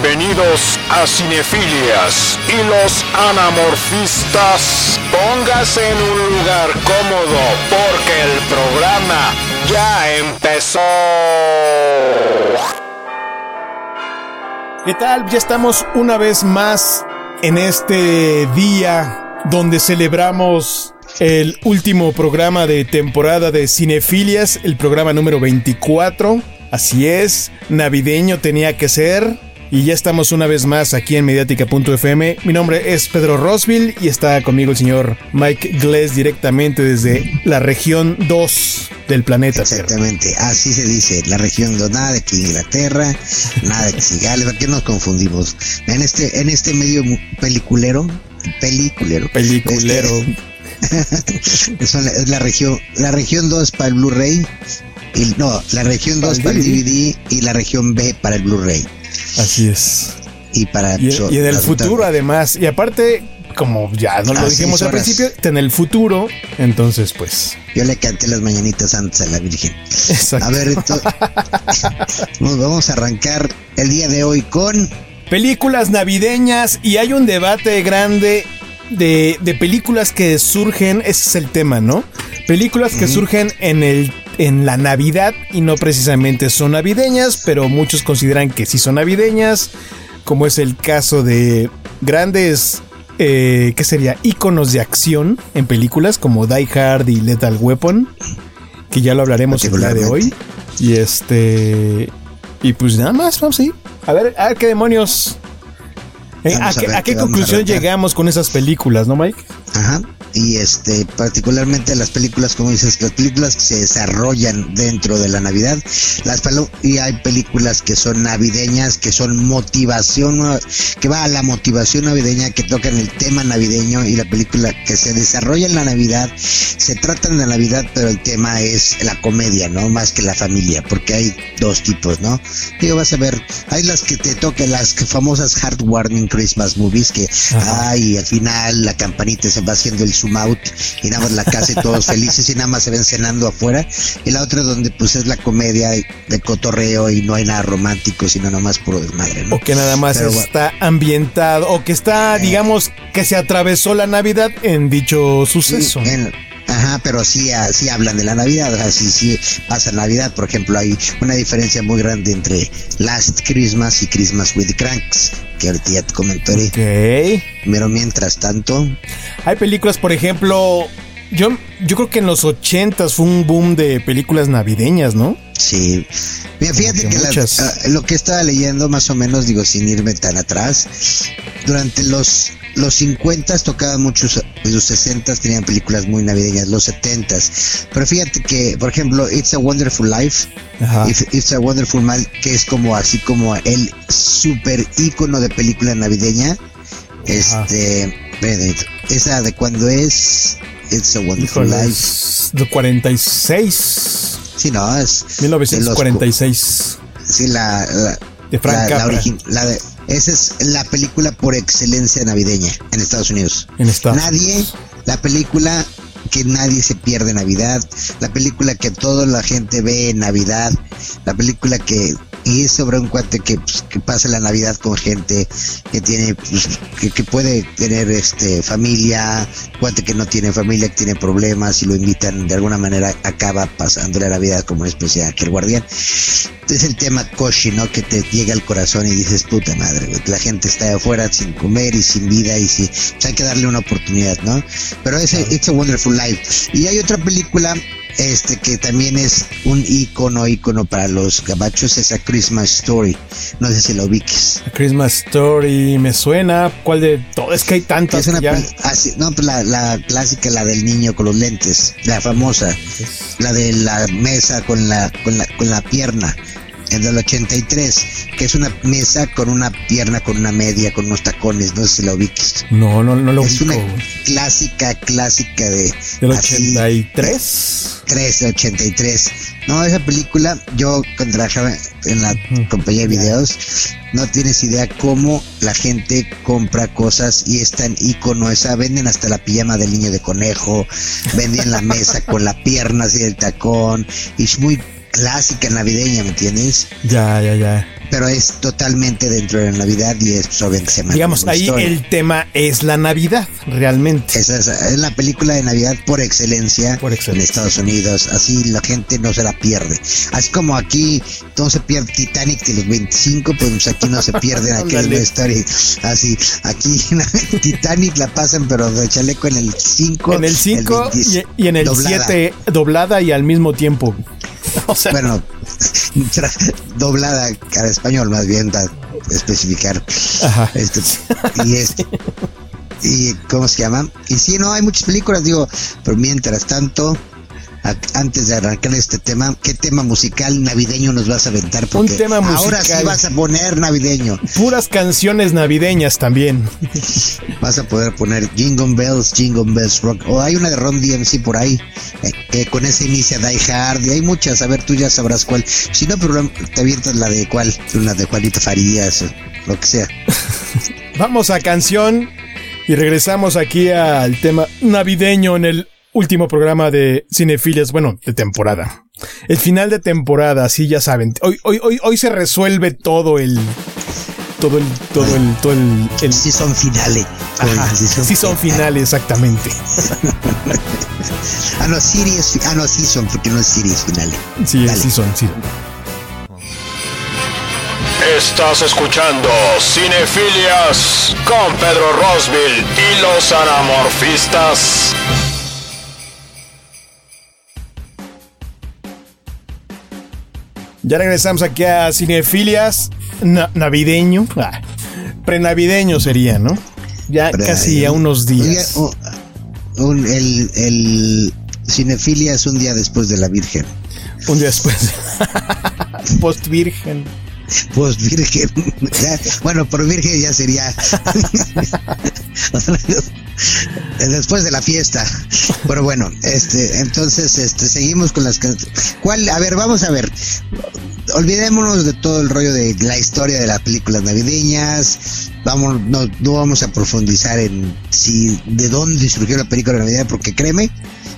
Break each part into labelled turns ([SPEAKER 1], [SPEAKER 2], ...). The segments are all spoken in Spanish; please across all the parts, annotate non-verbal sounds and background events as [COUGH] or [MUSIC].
[SPEAKER 1] Bienvenidos a Cinefilias y los anamorfistas. Póngase en un lugar cómodo porque el programa ya empezó.
[SPEAKER 2] ¿Qué tal? Ya estamos una vez más en este día donde celebramos el último programa de temporada de Cinefilias, el programa número 24. Así es, navideño tenía que ser. Y ya estamos una vez más aquí en mediática.fm. Mi nombre es Pedro Rosville y está conmigo el señor Mike Gless directamente desde la región 2 del planeta
[SPEAKER 3] Exactamente, así se dice, la región 2, nada de que Inglaterra, nada de que Gales, ¿por qué nos confundimos? En este, en este medio peliculero, peliculero.
[SPEAKER 2] Peliculero.
[SPEAKER 3] Este, [LAUGHS] es la región, la región 2 para el Blu-ray, y no, la región 2 para el DVD y la región B para el Blu-ray.
[SPEAKER 2] Así es.
[SPEAKER 3] Y para
[SPEAKER 2] y, en el futuro además, y aparte como ya no lo dijimos al principio, en el futuro, entonces pues.
[SPEAKER 3] Yo le canté las mañanitas antes a la Virgen. Exacto. A ver, [LAUGHS] vamos a arrancar el día de hoy con
[SPEAKER 2] películas navideñas y hay un debate grande de, de películas que surgen, ese es el tema, ¿no? Películas que surgen en el en la Navidad y no precisamente son navideñas, pero muchos consideran que sí son navideñas, como es el caso de grandes, eh, ¿qué sería? Iconos de acción en películas como Die Hard y Lethal Weapon, que ya lo hablaremos el día de hoy. Y este... Y pues nada más, vamos a A ver, a ver qué demonios... Eh, ¿A, qué, conclusión llegamos con esas películas, no, Mike?
[SPEAKER 3] Ajá y este particularmente las películas como dices las películas que se desarrollan dentro de la Navidad las y hay películas que son navideñas que son motivación que va a la motivación navideña que tocan el tema navideño y la película que se desarrolla en la Navidad se trata de la Navidad pero el tema es la comedia no más que la familia porque hay dos tipos no digo vas a ver hay las que te tocan las famosas Heart Warming Christmas movies que ay al final la campanita se va haciendo el zoom out y nada más la casa y todos [LAUGHS] felices y nada más se ven cenando afuera. Y la otra donde pues es la comedia de cotorreo y no hay nada romántico, sino nada más puro desmadre,
[SPEAKER 2] O que nada más está ambientado, o que está, eh. digamos, que se atravesó la Navidad en dicho suceso.
[SPEAKER 3] Ajá, pero sí, sí hablan de la Navidad, o sí, sí pasa Navidad. Por ejemplo, hay una diferencia muy grande entre Last Christmas y Christmas with Cranks, que ahorita ya te comentaré.
[SPEAKER 2] Ok.
[SPEAKER 3] Pero mientras tanto...
[SPEAKER 2] Hay películas, por ejemplo, yo, yo creo que en los ochentas fue un boom de películas navideñas, ¿no?
[SPEAKER 3] Sí. Mira, fíjate que, ah, lo que estaba leyendo, más o menos, digo, sin irme tan atrás, durante los los 50 tocaban muchos, los 60 tenían películas muy navideñas, los 70 Pero fíjate que, por ejemplo, It's a Wonderful Life, It's a Wonderful Man, que es como así como el super ícono de película navideña. Este, esa de cuando es It's a Wonderful Life.
[SPEAKER 2] De 46.
[SPEAKER 3] Sí, no, es.
[SPEAKER 2] 1946.
[SPEAKER 3] sí, la,
[SPEAKER 2] de Frank
[SPEAKER 3] la, la, de esa es la película por excelencia navideña en Estados Unidos.
[SPEAKER 2] En Estados
[SPEAKER 3] Nadie, la película que nadie se pierde Navidad, la película que toda la gente ve en Navidad, la película que y es sobre un cuate que, pues, que pasa la Navidad con gente que tiene pues, que, puede tener este familia, cuate que no tiene familia, que tiene problemas y lo invitan de alguna manera acaba pasando la Navidad como una especie de aquel guardián. Es el tema Koshi, ¿no? Que te llega al corazón y dices, puta madre, la gente está afuera sin comer y sin vida y si pues, hay que darle una oportunidad, ¿no? Pero ese It's a Wonderful Life. Y hay otra película este que también es un icono, icono para los gabachos, es A Christmas Story. No sé si lo ubiques.
[SPEAKER 2] A Christmas Story, me suena. ¿Cuál de todo? Es que hay tantas.
[SPEAKER 3] Es una no, pues la, la, clásica, la del niño con los lentes, la famosa. La de la mesa con la, con la, con la pierna el 83, que es una mesa con una pierna, con una media, con unos tacones, no sé si la ubiques.
[SPEAKER 2] No, no, no lo
[SPEAKER 3] Es una clásica, clásica de...
[SPEAKER 2] ¿Del 83?
[SPEAKER 3] 3, 83. No, esa película, yo cuando trabajaba en la compañía de videos, no tienes idea cómo la gente compra cosas y es tan icono esa, venden hasta la pijama del niño de conejo, venden la mesa con la pierna así del tacón, y es muy clásica navideña, ¿me entiendes?
[SPEAKER 2] Ya, ya, ya.
[SPEAKER 3] pero es totalmente dentro de la Navidad y es sobre se
[SPEAKER 2] Digamos, ahí el tema es la Navidad, realmente.
[SPEAKER 3] Es, es, la película de Navidad por excelencia, en Estados Unidos. Así la gente no se la pierde. Así como aquí no se pierde Titanic de los 25, pues aquí no se pierde aquella historia. Así, aquí [LAUGHS] Titanic la pasan, pero de chaleco en el 5.
[SPEAKER 2] En el 5 y, en el 7 doblada y al mismo tiempo. [LAUGHS]
[SPEAKER 3] Bueno, doblada cada español, más bien, para especificar. Ajá. Este, y es. Y, ¿Cómo se llama? Y sí, no, hay muchas películas, digo, pero mientras tanto, antes de arrancar este tema, ¿qué tema musical navideño nos vas a aventar?
[SPEAKER 2] Porque Un tema musical.
[SPEAKER 3] Ahora sí vas a poner navideño.
[SPEAKER 2] Puras canciones navideñas también. [LAUGHS]
[SPEAKER 3] Vas a poder poner Jingle Bells, Jingle Bells Rock. O hay una de Ron DMC por ahí, eh, que con ese inicia Die Hard. Y hay muchas, a ver, tú ya sabrás cuál. Si no, pero te avientas la de cuál, una de Juanita Farías, lo que sea. [LAUGHS]
[SPEAKER 2] Vamos a canción y regresamos aquí al tema navideño en el último programa de Cinefilias, bueno, de temporada. El final de temporada, sí, ya saben. Hoy, hoy, hoy, hoy se resuelve todo el. Todo el. Todo el. Todo el,
[SPEAKER 3] Sí son finales.
[SPEAKER 2] Ajá, sí son, finales, exactamente. [LAUGHS]
[SPEAKER 3] ah, no, Sirius. Ah, no, sí son, porque no es Sirius finales.
[SPEAKER 2] Sí, sí son, sí.
[SPEAKER 1] Estás escuchando Cinefilias con Pedro Rosville y los anamorfistas.
[SPEAKER 2] Ya regresamos aquí a Cinefilias navideño. Ah, prenavideño sería, ¿no? Ya casi a unos días.
[SPEAKER 3] el, el Cinefilia es un día después de la Virgen.
[SPEAKER 2] Un día después. [LAUGHS] Post Virgen.
[SPEAKER 3] Post Virgen. bueno, por Virgen ya sería. [LAUGHS] después de la fiesta. Pero bueno, este, entonces, este, seguimos con las ¿Cuál? A ver, vamos a ver. Olvidémonos de todo el rollo de la historia de las películas navideñas. Vamos, no, no vamos a profundizar en si de dónde surgió la película de Navidad, porque créeme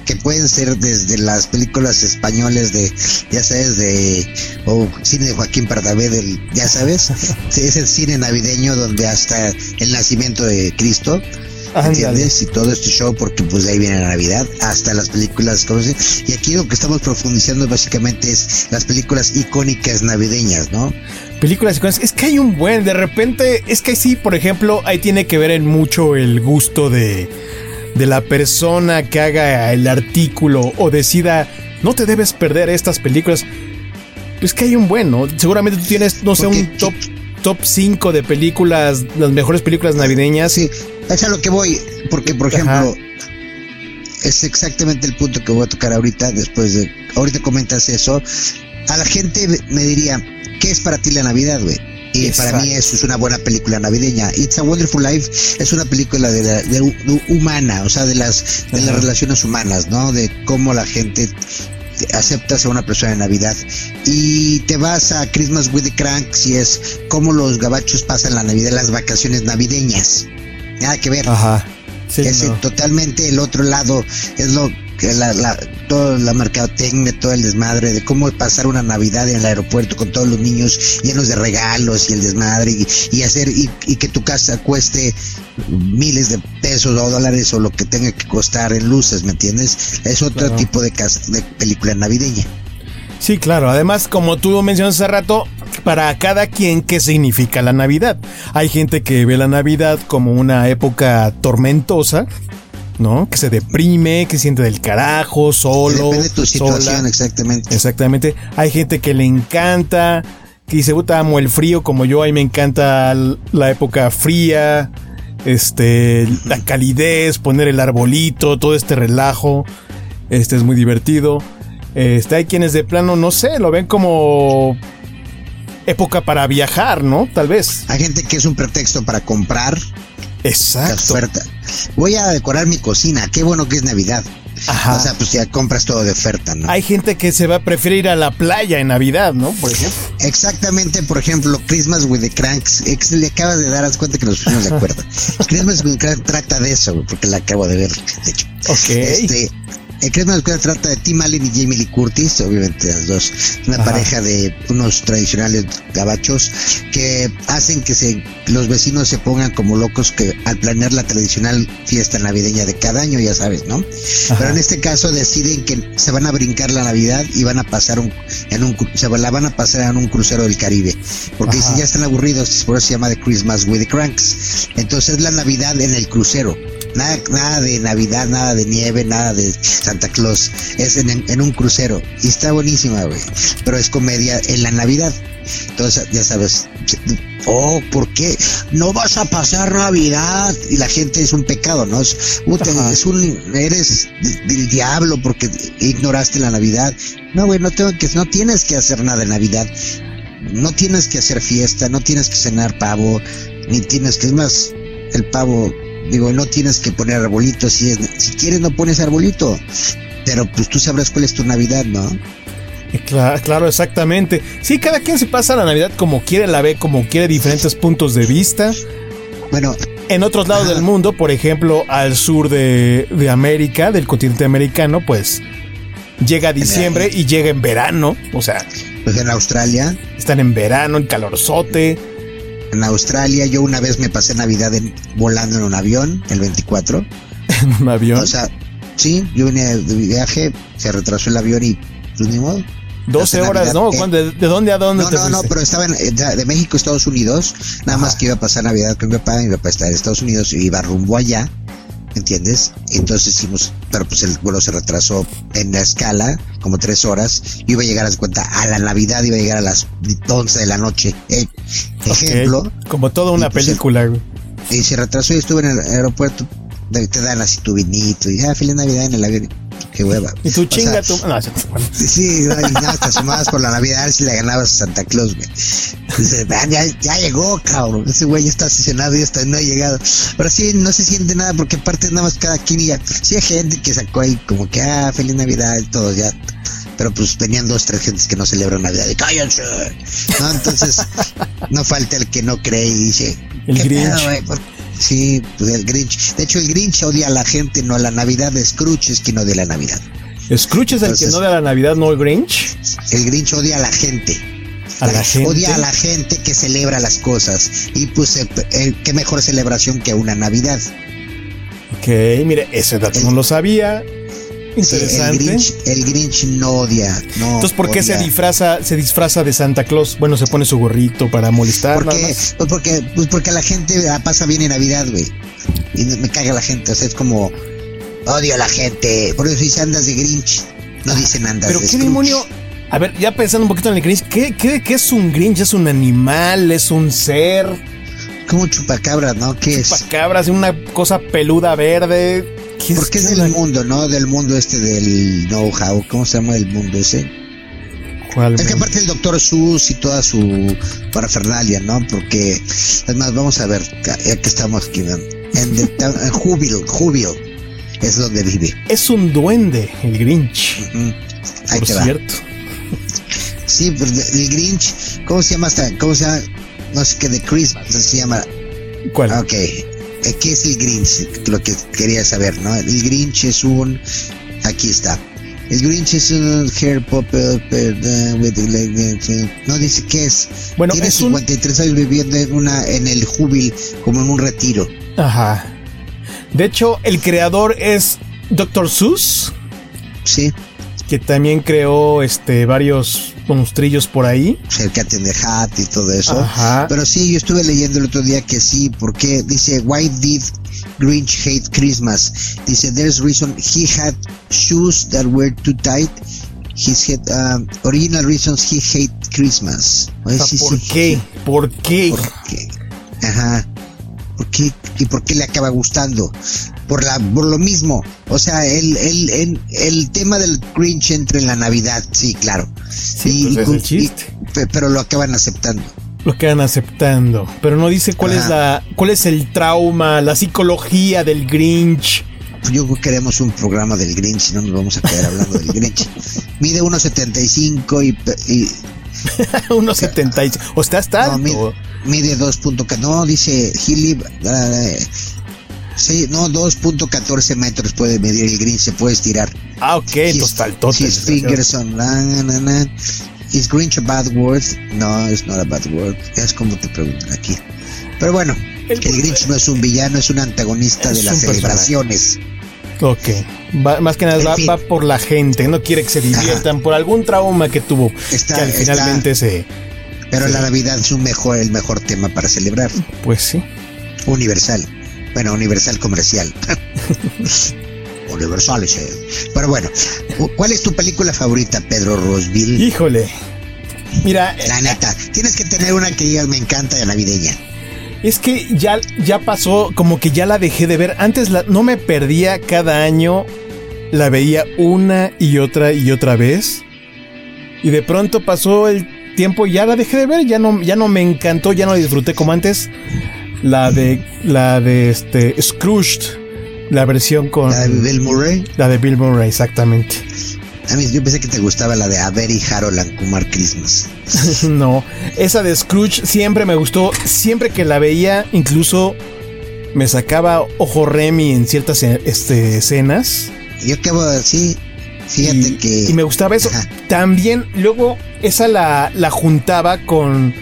[SPEAKER 3] que pueden ser desde las películas españoles de, ya sabes, de, o cine de Joaquín Pardavé, del, ya sabes, [LAUGHS] es el cine navideño donde hasta el nacimiento de Cristo ¿Entiendes? Y todo este show, porque pues de ahí viene la Navidad, hasta las películas, ¿cómo se? Y aquí lo que estamos profundizando básicamente es las películas icónicas navideñas, ¿no?
[SPEAKER 2] Películas icónicas. Es que hay un buen, de repente, es que sí, por ejemplo, ahí tiene que ver en mucho el gusto de, de la persona que haga el artículo o decida, no te debes perder estas películas. Pues que hay un buen, ¿no? Seguramente tú tienes, no sé, un top top 5 de películas, las mejores películas navideñas.
[SPEAKER 3] Sí, es a lo que voy, porque por ejemplo, es exactamente el punto que voy a tocar ahorita, después de, ahorita comentas eso, a la gente me diría, ¿qué es para ti la Navidad, güey? Y para mí eso es una buena película navideña. It's a Wonderful Life es una película de, humana, o sea, de las de las relaciones humanas, ¿no? De cómo la gente aceptas a una persona de Navidad y te vas a Christmas with the Cranks y es como los gabachos pasan la Navidad, las vacaciones navideñas. Nada que ver.
[SPEAKER 2] Ajá.
[SPEAKER 3] es totalmente el otro lado, es lo la, la, toda la mercadotecnia, todo el desmadre de cómo pasar una Navidad en el aeropuerto con todos los niños llenos de regalos y el desmadre y, hacer y, que tu casa cueste miles de pesos o dólares o lo que tenga que costar en luces, ¿me entiendes? Es otro tipo de, casa, de película navideña.
[SPEAKER 2] Sí, claro. Además, como tú mencionas hace rato, para cada quien, ¿qué significa la Navidad? Hay gente que ve la Navidad como una época tormentosa, ¿no? Que se deprime, que se siente del carajo, solo.
[SPEAKER 3] Depende de tu situación, exactamente.
[SPEAKER 2] Exactamente. Hay gente que le encanta, que dice, puta, amo el frío como yo, ahí me encanta la época fría, este, la calidez, poner el arbolito, todo este relajo. Este es muy divertido. Este, hay quienes de plano, no sé, lo ven como época para viajar, ¿no? Tal vez.
[SPEAKER 3] Hay gente que es un pretexto para comprar.
[SPEAKER 2] Exacto.
[SPEAKER 3] Oferta. Voy a decorar mi cocina. Qué bueno que es Navidad. Ajá. O sea, pues ya compras todo de oferta, ¿no?
[SPEAKER 2] Hay gente que se va a preferir a la playa en Navidad, ¿no? Por ejemplo.
[SPEAKER 3] Exactamente, por ejemplo, Christmas with the Cranks. Le acabas de dar cuenta que nos pusimos de acuerdo. [LAUGHS] Christmas with the Cranks trata de eso, porque la acabo de ver, de hecho.
[SPEAKER 2] Ok.
[SPEAKER 3] Este, El Christmas Carol trata de Tim Allen y Jamie Lee Curtis, obviamente las dos, una pareja de unos tradicionales gabachos que hacen que se, los vecinos se pongan como locos que al planear la tradicional fiesta navideña de cada año, ya sabes, ¿no? Pero en este caso deciden que se van a brincar la Navidad y van a pasar un, en un, se la van a pasar en un crucero del Caribe, porque si ya están aburridos, por eso se llama The Christmas with the Cranks. Entonces la Navidad en el crucero. Nada, nada de Navidad, nada de nieve, nada de Santa Claus. Es en, un crucero. Y está buenísima, güey. Pero es comedia en la Navidad. Entonces, ya sabes. Oh, ¿por qué? No vas a pasar Navidad. Y la gente es un pecado, ¿no? Es, es un, eres del diablo porque ignoraste la Navidad. No, güey, no tengo que, no tienes que hacer nada en Navidad. No tienes que hacer fiesta, no tienes que cenar pavo, ni tienes que, es más, el pavo Digo, no tienes que poner arbolito, si, si quieres no pones arbolito, pero pues tú sabrás cuál es tu Navidad, ¿no?
[SPEAKER 2] Claro, claro, exactamente. Sí, cada quien se pasa la Navidad como quiere, la ve como quiere, diferentes puntos de vista.
[SPEAKER 3] Bueno,
[SPEAKER 2] en otros lados del mundo, por ejemplo, al sur de, de América, del continente americano, pues llega diciembre y llega en verano, o sea.
[SPEAKER 3] Pues en Australia.
[SPEAKER 2] Están en verano, en calorzote
[SPEAKER 3] en Australia. Yo una vez me pasé Navidad volando en un avión, el 24. [LAUGHS]
[SPEAKER 2] ¿En un avión?
[SPEAKER 3] O sea, sí, yo vine de viaje, se retrasó el avión y pues ni modo.
[SPEAKER 2] 12 horas, ¿no? ¿De, dónde a dónde?
[SPEAKER 3] No, no, no, pero estaba en, de México a Estados Unidos. Nada más que iba a pasar Navidad con mi papá. Mi papá estaba en Estados Unidos y iba rumbo allá. ¿Entiendes? Entonces hicimos, pero pues el vuelo se retrasó en la escala, como tres horas, y iba a llegar a cuenta a la Navidad, iba a llegar a las 11 de la noche. Eh, ejemplo.
[SPEAKER 2] Como toda una pues, película,
[SPEAKER 3] Y se retrasó y estuve en el aeropuerto, te dan así tu vinito, y ah, feliz Navidad en el avión qué hueva.
[SPEAKER 2] Y tu chinga, tu. No,
[SPEAKER 3] sí, no, y nada, te asomabas por la Navidad si le ganabas a Santa Claus, güey. Dice, ya, ya llegó, cabrón. Ese güey ya está asesinado y está, no ha llegado. Pero sí, no se siente nada porque aparte nada más cada quien ya. Sí hay gente que sacó ahí como que, ah, feliz Navidad y todo, ya. Pero pues tenían dos, tres gentes que no celebran Navidad. Y cállense. No, entonces, no falta el que no cree y dice,
[SPEAKER 2] el Grinch.
[SPEAKER 3] Sí, pues el Grinch. De hecho, el Grinch odia a la gente, no a la Navidad. Scrooge es quien odia la Navidad.
[SPEAKER 2] ¿Scrooge es el que no odia la Navidad, no el Grinch?
[SPEAKER 3] El Grinch odia a la gente.
[SPEAKER 2] ¿A la, gente?
[SPEAKER 3] Odia a la gente que celebra las cosas. Y pues, eh, eh, qué mejor celebración que una Navidad.
[SPEAKER 2] Ok, mire, ese dato no lo sabía. Interesante.
[SPEAKER 3] el, Grinch, no odia. No
[SPEAKER 2] Entonces, ¿por qué se disfraza, se disfraza de Santa Claus? Bueno, se pone su gorrito para molestar.
[SPEAKER 3] ¿Por Pues porque, pues porque la gente la pasa bien en Navidad, güey. Y me caga la gente. O sea, es como odio a la gente. Por eso dice andas de Grinch. No dicen andas
[SPEAKER 2] Pero qué demonio. A ver, ya pensando un poquito en el Grinch, ¿qué, qué, qué es un Grinch? ¿Es un animal? ¿Es un ser?
[SPEAKER 3] Como chupacabras, ¿no? ¿Qué
[SPEAKER 2] chupacabras, es? una cosa peluda verde.
[SPEAKER 3] Porque es, del mundo, ¿no? Del mundo este del know-how. ¿Cómo se llama el mundo ese? ¿Cuál es que aparte el doctor Sus y toda su parafernalia, ¿no? Porque, además, vamos a ver, ya que estamos aquí, en, [LAUGHS] en Jubil, Jubil, es donde vive.
[SPEAKER 2] Es un duende, el Grinch.
[SPEAKER 3] Ahí te cierto. Sí, pues el Grinch, ¿cómo se llama hasta? ¿Cómo se llama? No sé qué, de Christmas, se llama.
[SPEAKER 2] ¿Cuál?
[SPEAKER 3] Ok, eh, ¿Qué es el Grinch? Lo que quería saber, ¿no? El Grinch es un... Aquí está. El Grinch es un hair popper, no dice qué es.
[SPEAKER 2] Bueno,
[SPEAKER 3] Tiene 53 años viviendo en una en el Jubil, como en un retiro.
[SPEAKER 2] Ajá. De hecho, el creador es Dr. Seuss.
[SPEAKER 3] Sí.
[SPEAKER 2] Que también creó este varios monstrillos por ahí.
[SPEAKER 3] El Cat in the Hat y todo eso. Pero sí, yo estuve leyendo el otro día que sí, porque dice, why did Grinch hate Christmas? Dice, there's reason he had shoes that were too tight. His head, um, original reasons he hate Christmas.
[SPEAKER 2] ¿Por, qué? ¿Por qué?
[SPEAKER 3] ¿Por qué? Ajá. ¿Por qué? ¿Y por qué le acaba gustando? Por, la, por lo mismo. O sea, el, el, el, el tema del Grinch entre en la Navidad, sí, claro.
[SPEAKER 2] Sí, pues es el chiste.
[SPEAKER 3] pero lo acaban aceptando.
[SPEAKER 2] Lo acaban aceptando. Pero no dice cuál es la, cuál es el trauma, la psicología del Grinch.
[SPEAKER 3] Pues yo queremos un programa del Grinch, si no nos vamos a quedar hablando del Grinch. [LAUGHS] Mide 1.75 y, y
[SPEAKER 2] 1.75. [LAUGHS] O está hasta
[SPEAKER 3] no, mide, mide 2. No, dice he Sí, no, 2.14 metros puede medir el Grinch, se puede estirar.
[SPEAKER 2] Ah, ok, entonces taltote.
[SPEAKER 3] His fingers on... Na, na, na. ¿Is Grinch a bad word? No, it's not a bad word. Es como te preguntan aquí. Pero bueno, el, Grinch no es un villano, es un antagonista de las celebraciones.
[SPEAKER 2] Ok, más que nada va, por la gente, no quiere que se diviertan por algún trauma que tuvo, que finalmente se...
[SPEAKER 3] Pero la Navidad es un mejor, el mejor tema para celebrar.
[SPEAKER 2] Pues sí.
[SPEAKER 3] Universal. Bueno, universal comercial. [LAUGHS] universal ese. Pero bueno, ¿cuál es tu película favorita, Pedro Rosville?
[SPEAKER 2] Híjole. Mira.
[SPEAKER 3] La neta, tienes que tener una que digas me encanta de navideña.
[SPEAKER 2] Es que ya, ya pasó, como que ya la dejé de ver. Antes la, no me perdía cada año, la veía una y otra y otra vez. Y de pronto pasó el tiempo y ya la dejé de ver, ya no, ya no me encantó, ya no la disfruté como antes. La de, la de este, Scrooged, la versión con...
[SPEAKER 3] La de Bill Murray.
[SPEAKER 2] La de Bill Murray, exactamente.
[SPEAKER 3] A mí yo pensé que te gustaba la de A Very Harold and Kumar Christmas. [LAUGHS]
[SPEAKER 2] no, esa de Scrooge siempre me gustó. Siempre que la veía, incluso me sacaba ojo Remy en ciertas este, escenas.
[SPEAKER 3] Yo acabo de decir, fíjate que.
[SPEAKER 2] Y me gustaba eso. También, luego, esa la, la juntaba con,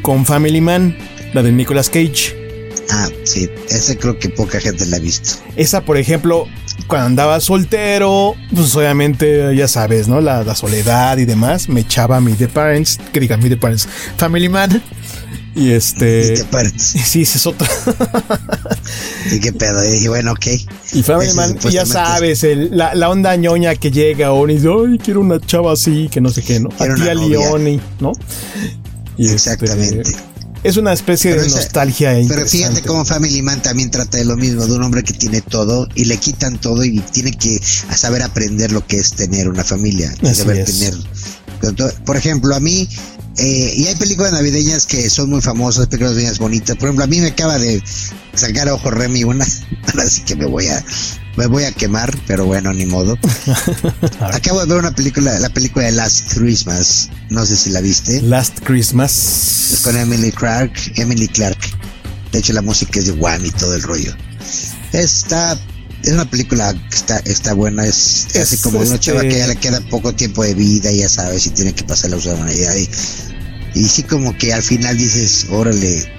[SPEAKER 2] con Family Man, la de Nicolas Cage.
[SPEAKER 3] Ah, sí, esa creo que poca gente la ha visto.
[SPEAKER 2] Esa, por ejemplo, cuando andaba soltero, pues obviamente, ya sabes, ¿no? La, soledad y demás, me echaba mi The Parents, que digan mi The Parents, Family Man. Y este.
[SPEAKER 3] The Parents. [LAUGHS]
[SPEAKER 2] Sí, ese es otro. [LAUGHS]
[SPEAKER 3] y qué pedo. Y bueno, ok.
[SPEAKER 2] Y Family Man, ya sabes, la, la, onda ñoña que llega o dice, ay, quiero una chava así, que no sé qué, ¿no? Aquí a Leone, ¿no?
[SPEAKER 3] Y este, Exactamente
[SPEAKER 2] es una especie de nostalgia.
[SPEAKER 3] Pero fíjate cómo Family Man también trata de lo mismo, de un hombre que tiene todo y le quitan todo y tiene que saber aprender lo que es tener una familia. saber tener. Por ejemplo, a mí, eh, y hay películas navideñas que son muy famosas, películas navideñas bonitas. Por ejemplo, a mí me acaba de sacar Ojo Remy una, [LAUGHS] así que me voy a me voy a quemar, pero bueno, ni modo. [LAUGHS] Acabo de ver una película, la película de Last Christmas. No sé si la viste.
[SPEAKER 2] Last Christmas.
[SPEAKER 3] Con Emily Clark. Emily Clark. De hecho, la música es de Wham y todo el rollo. Está, es una película que está, está buena. Es, así como una chava que ya le queda poco tiempo de vida, ya sabes, y tiene que pasar la humanidad. Y, y sí, como que al final dices, órale,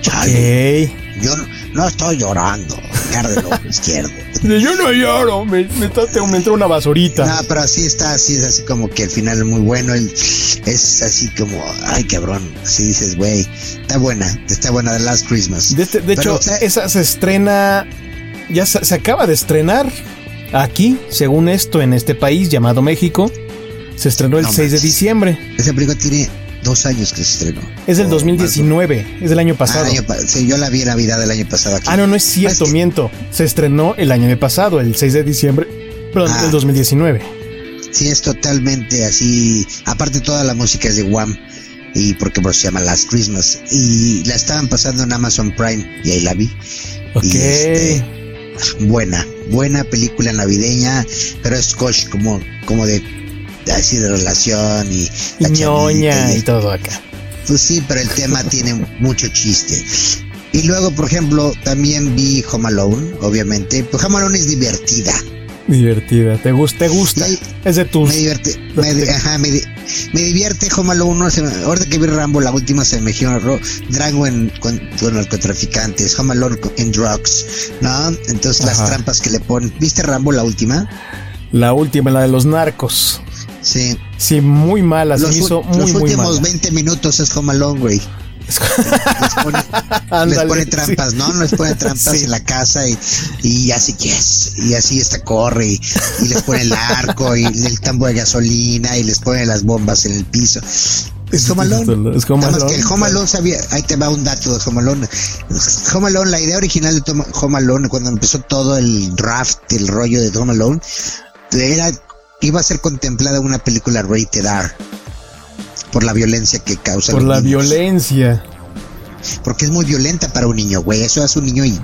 [SPEAKER 3] chale. Yo no, estoy llorando. Me izquierdo. [LAUGHS]
[SPEAKER 2] Yo no lloro, me, me, entró una basurita.
[SPEAKER 3] No, pero así está, así es así como que al final es muy bueno. es así como, ay cabrón. Así dices, güey, está buena, está buena The Last Christmas.
[SPEAKER 2] De, este, hecho, esa se estrena, ya se, acaba de estrenar aquí, según esto, en este país llamado México. Se estrenó el 6 de diciembre.
[SPEAKER 3] Esa película tiene dos años que se estrenó.
[SPEAKER 2] Es del 2019, es del año pasado.
[SPEAKER 3] Ah, sí, yo la vi en Navidad del año pasado aquí.
[SPEAKER 2] Ah, no, no es cierto, miento. Se estrenó el año pasado, el 6 de diciembre, perdón, ah. del 2019.
[SPEAKER 3] Sí, es totalmente así. Aparte, toda la música es de Wham. Y porque se llama Last Christmas. Y la estaban pasando en Amazon Prime. Y ahí la vi.
[SPEAKER 2] Ok. Este,
[SPEAKER 3] buena, buena película navideña. Pero es coach como, como de así de relación y
[SPEAKER 2] la ñoña y, todo acá.
[SPEAKER 3] Pues sí, pero el tema [LAUGHS] tiene mucho chiste. Y luego, por ejemplo, también vi Home Alone, obviamente. Pues Home Alone es divertida.
[SPEAKER 2] Divertida, te gusta, te gusta. es de tus.
[SPEAKER 3] Me divierte, me, [LAUGHS] ajá, me, divierte Home Alone. ahorita que vi Rambo, la última se me giró Drago en, con, con narcotraficantes, Home Alone en drugs, ¿no? Entonces las trampas que le ponen. ¿Viste Rambo la última?
[SPEAKER 2] La última, la de los narcos.
[SPEAKER 3] Sí.
[SPEAKER 2] Sí, muy mala. Los, hizo muy,
[SPEAKER 3] los últimos
[SPEAKER 2] 20
[SPEAKER 3] minutos es Home Alone, güey. [LAUGHS] les pone, les pone trampas, ¿no? Les pone trampas en la casa y, y así que es, y así está corre y, les pone el arco y el tambo de gasolina y les pone las bombas en el piso. Es Home Alone. Es Home Alone. que el Home Alone sabía, ahí te va un dato de. Home Alone, la idea original de Home Alone, cuando empezó todo el draft, el rollo de Home Alone, era iba a ser contemplada una película rated R por la violencia que causa.
[SPEAKER 2] Por la violencia.
[SPEAKER 3] Porque es muy violenta para un niño, güey. Eso hace un niño y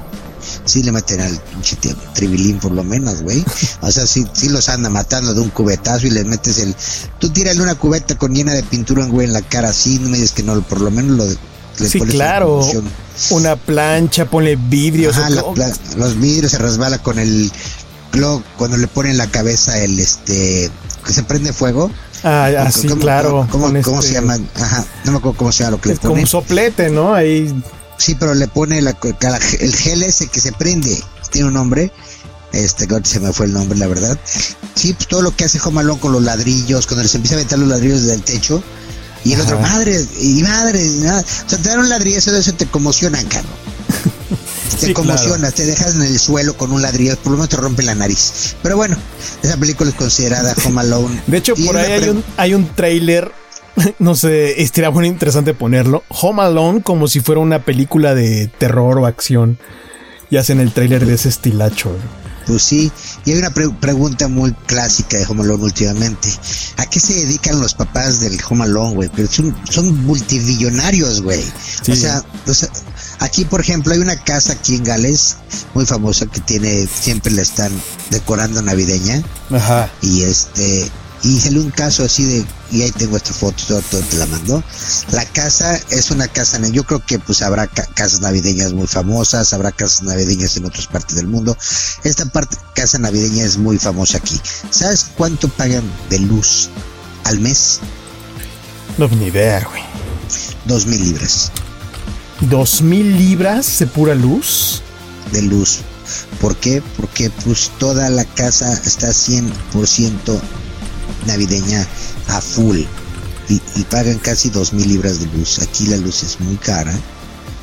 [SPEAKER 3] sí le meten al pinche tribilín por lo menos, güey. O sea, sí, sí los anda matando de un cubetazo y les metes el... Tú tírale una cubeta con llena de pintura, güey, en la cara así, no me dices que no, por lo menos lo le
[SPEAKER 2] Sí, claro. Una plancha, ponle vidrios.
[SPEAKER 3] Ajá,
[SPEAKER 2] o-
[SPEAKER 3] la-
[SPEAKER 2] o-
[SPEAKER 3] la- los vidrios se resbala con el luego, cuando le ponen en la cabeza el este que se prende fuego.
[SPEAKER 2] ah, ah, sí,
[SPEAKER 3] ¿Cómo-
[SPEAKER 2] claro.
[SPEAKER 3] ¿Cómo, cómo
[SPEAKER 2] este-
[SPEAKER 3] se llama? Ajá, no me acuerdo cómo se llama lo que le
[SPEAKER 2] Es como
[SPEAKER 3] ponen.
[SPEAKER 2] un soplete, ¿no? Ahí.
[SPEAKER 3] Sí, pero le pone la- el gel ese que se prende. Tiene un nombre. Este, se me fue el nombre, la verdad. Sí, pues todo lo que hace Home Alone con los ladrillos, cuando les empieza a aventar los ladrillos del techo. Y el
[SPEAKER 2] Ajá.
[SPEAKER 3] otro, madre, y madre, y nada. O sea, te dan un ladrillo, eso, eso te conmociona, carro. Te
[SPEAKER 2] Sí,
[SPEAKER 3] conmocionas, te dejas en el suelo con un ladrillo, por lo menos te rompe la nariz. Pero bueno, esa película es considerada [LAUGHS] Home Alone.
[SPEAKER 2] De hecho, por ahí hay un, hay un trailer. [LAUGHS] No sé, estaría muy interesante ponerlo. Home Alone como si fuera una película de terror o acción. Y hacen el trailer de ese estilacho.
[SPEAKER 3] Pues sí, y hay una pre- pregunta muy clásica de Home Alone últimamente. ¿A qué se dedican los papás del Home Alone, güey? Pero son, son multimillonarios, güey.
[SPEAKER 2] Sí.
[SPEAKER 3] O, sea, o sea, aquí, por ejemplo, hay una casa aquí en Gales muy famosa que tiene, siempre la están decorando navideña.
[SPEAKER 2] Ajá.
[SPEAKER 3] Y este, y salió un caso así de, y ahí tengo esta foto, todo, todo te la mandó. La casa es una casa, yo creo que pues habrá ca- casas navideñas muy famosas, habrá casas navideñas en otras partes del mundo. Esta parte, casa navideña es muy famosa aquí. ¿Sabes cuánto pagan de luz al mes?
[SPEAKER 2] No, ni idea, güey.
[SPEAKER 3] Dos mil libras
[SPEAKER 2] Dos mil libras de pura luz.
[SPEAKER 3] de luz. ¿Por qué? Porque pues toda la casa está 100% navideña a full. Y, y pagan casi dos mil libras de luz. Aquí la luz es muy cara.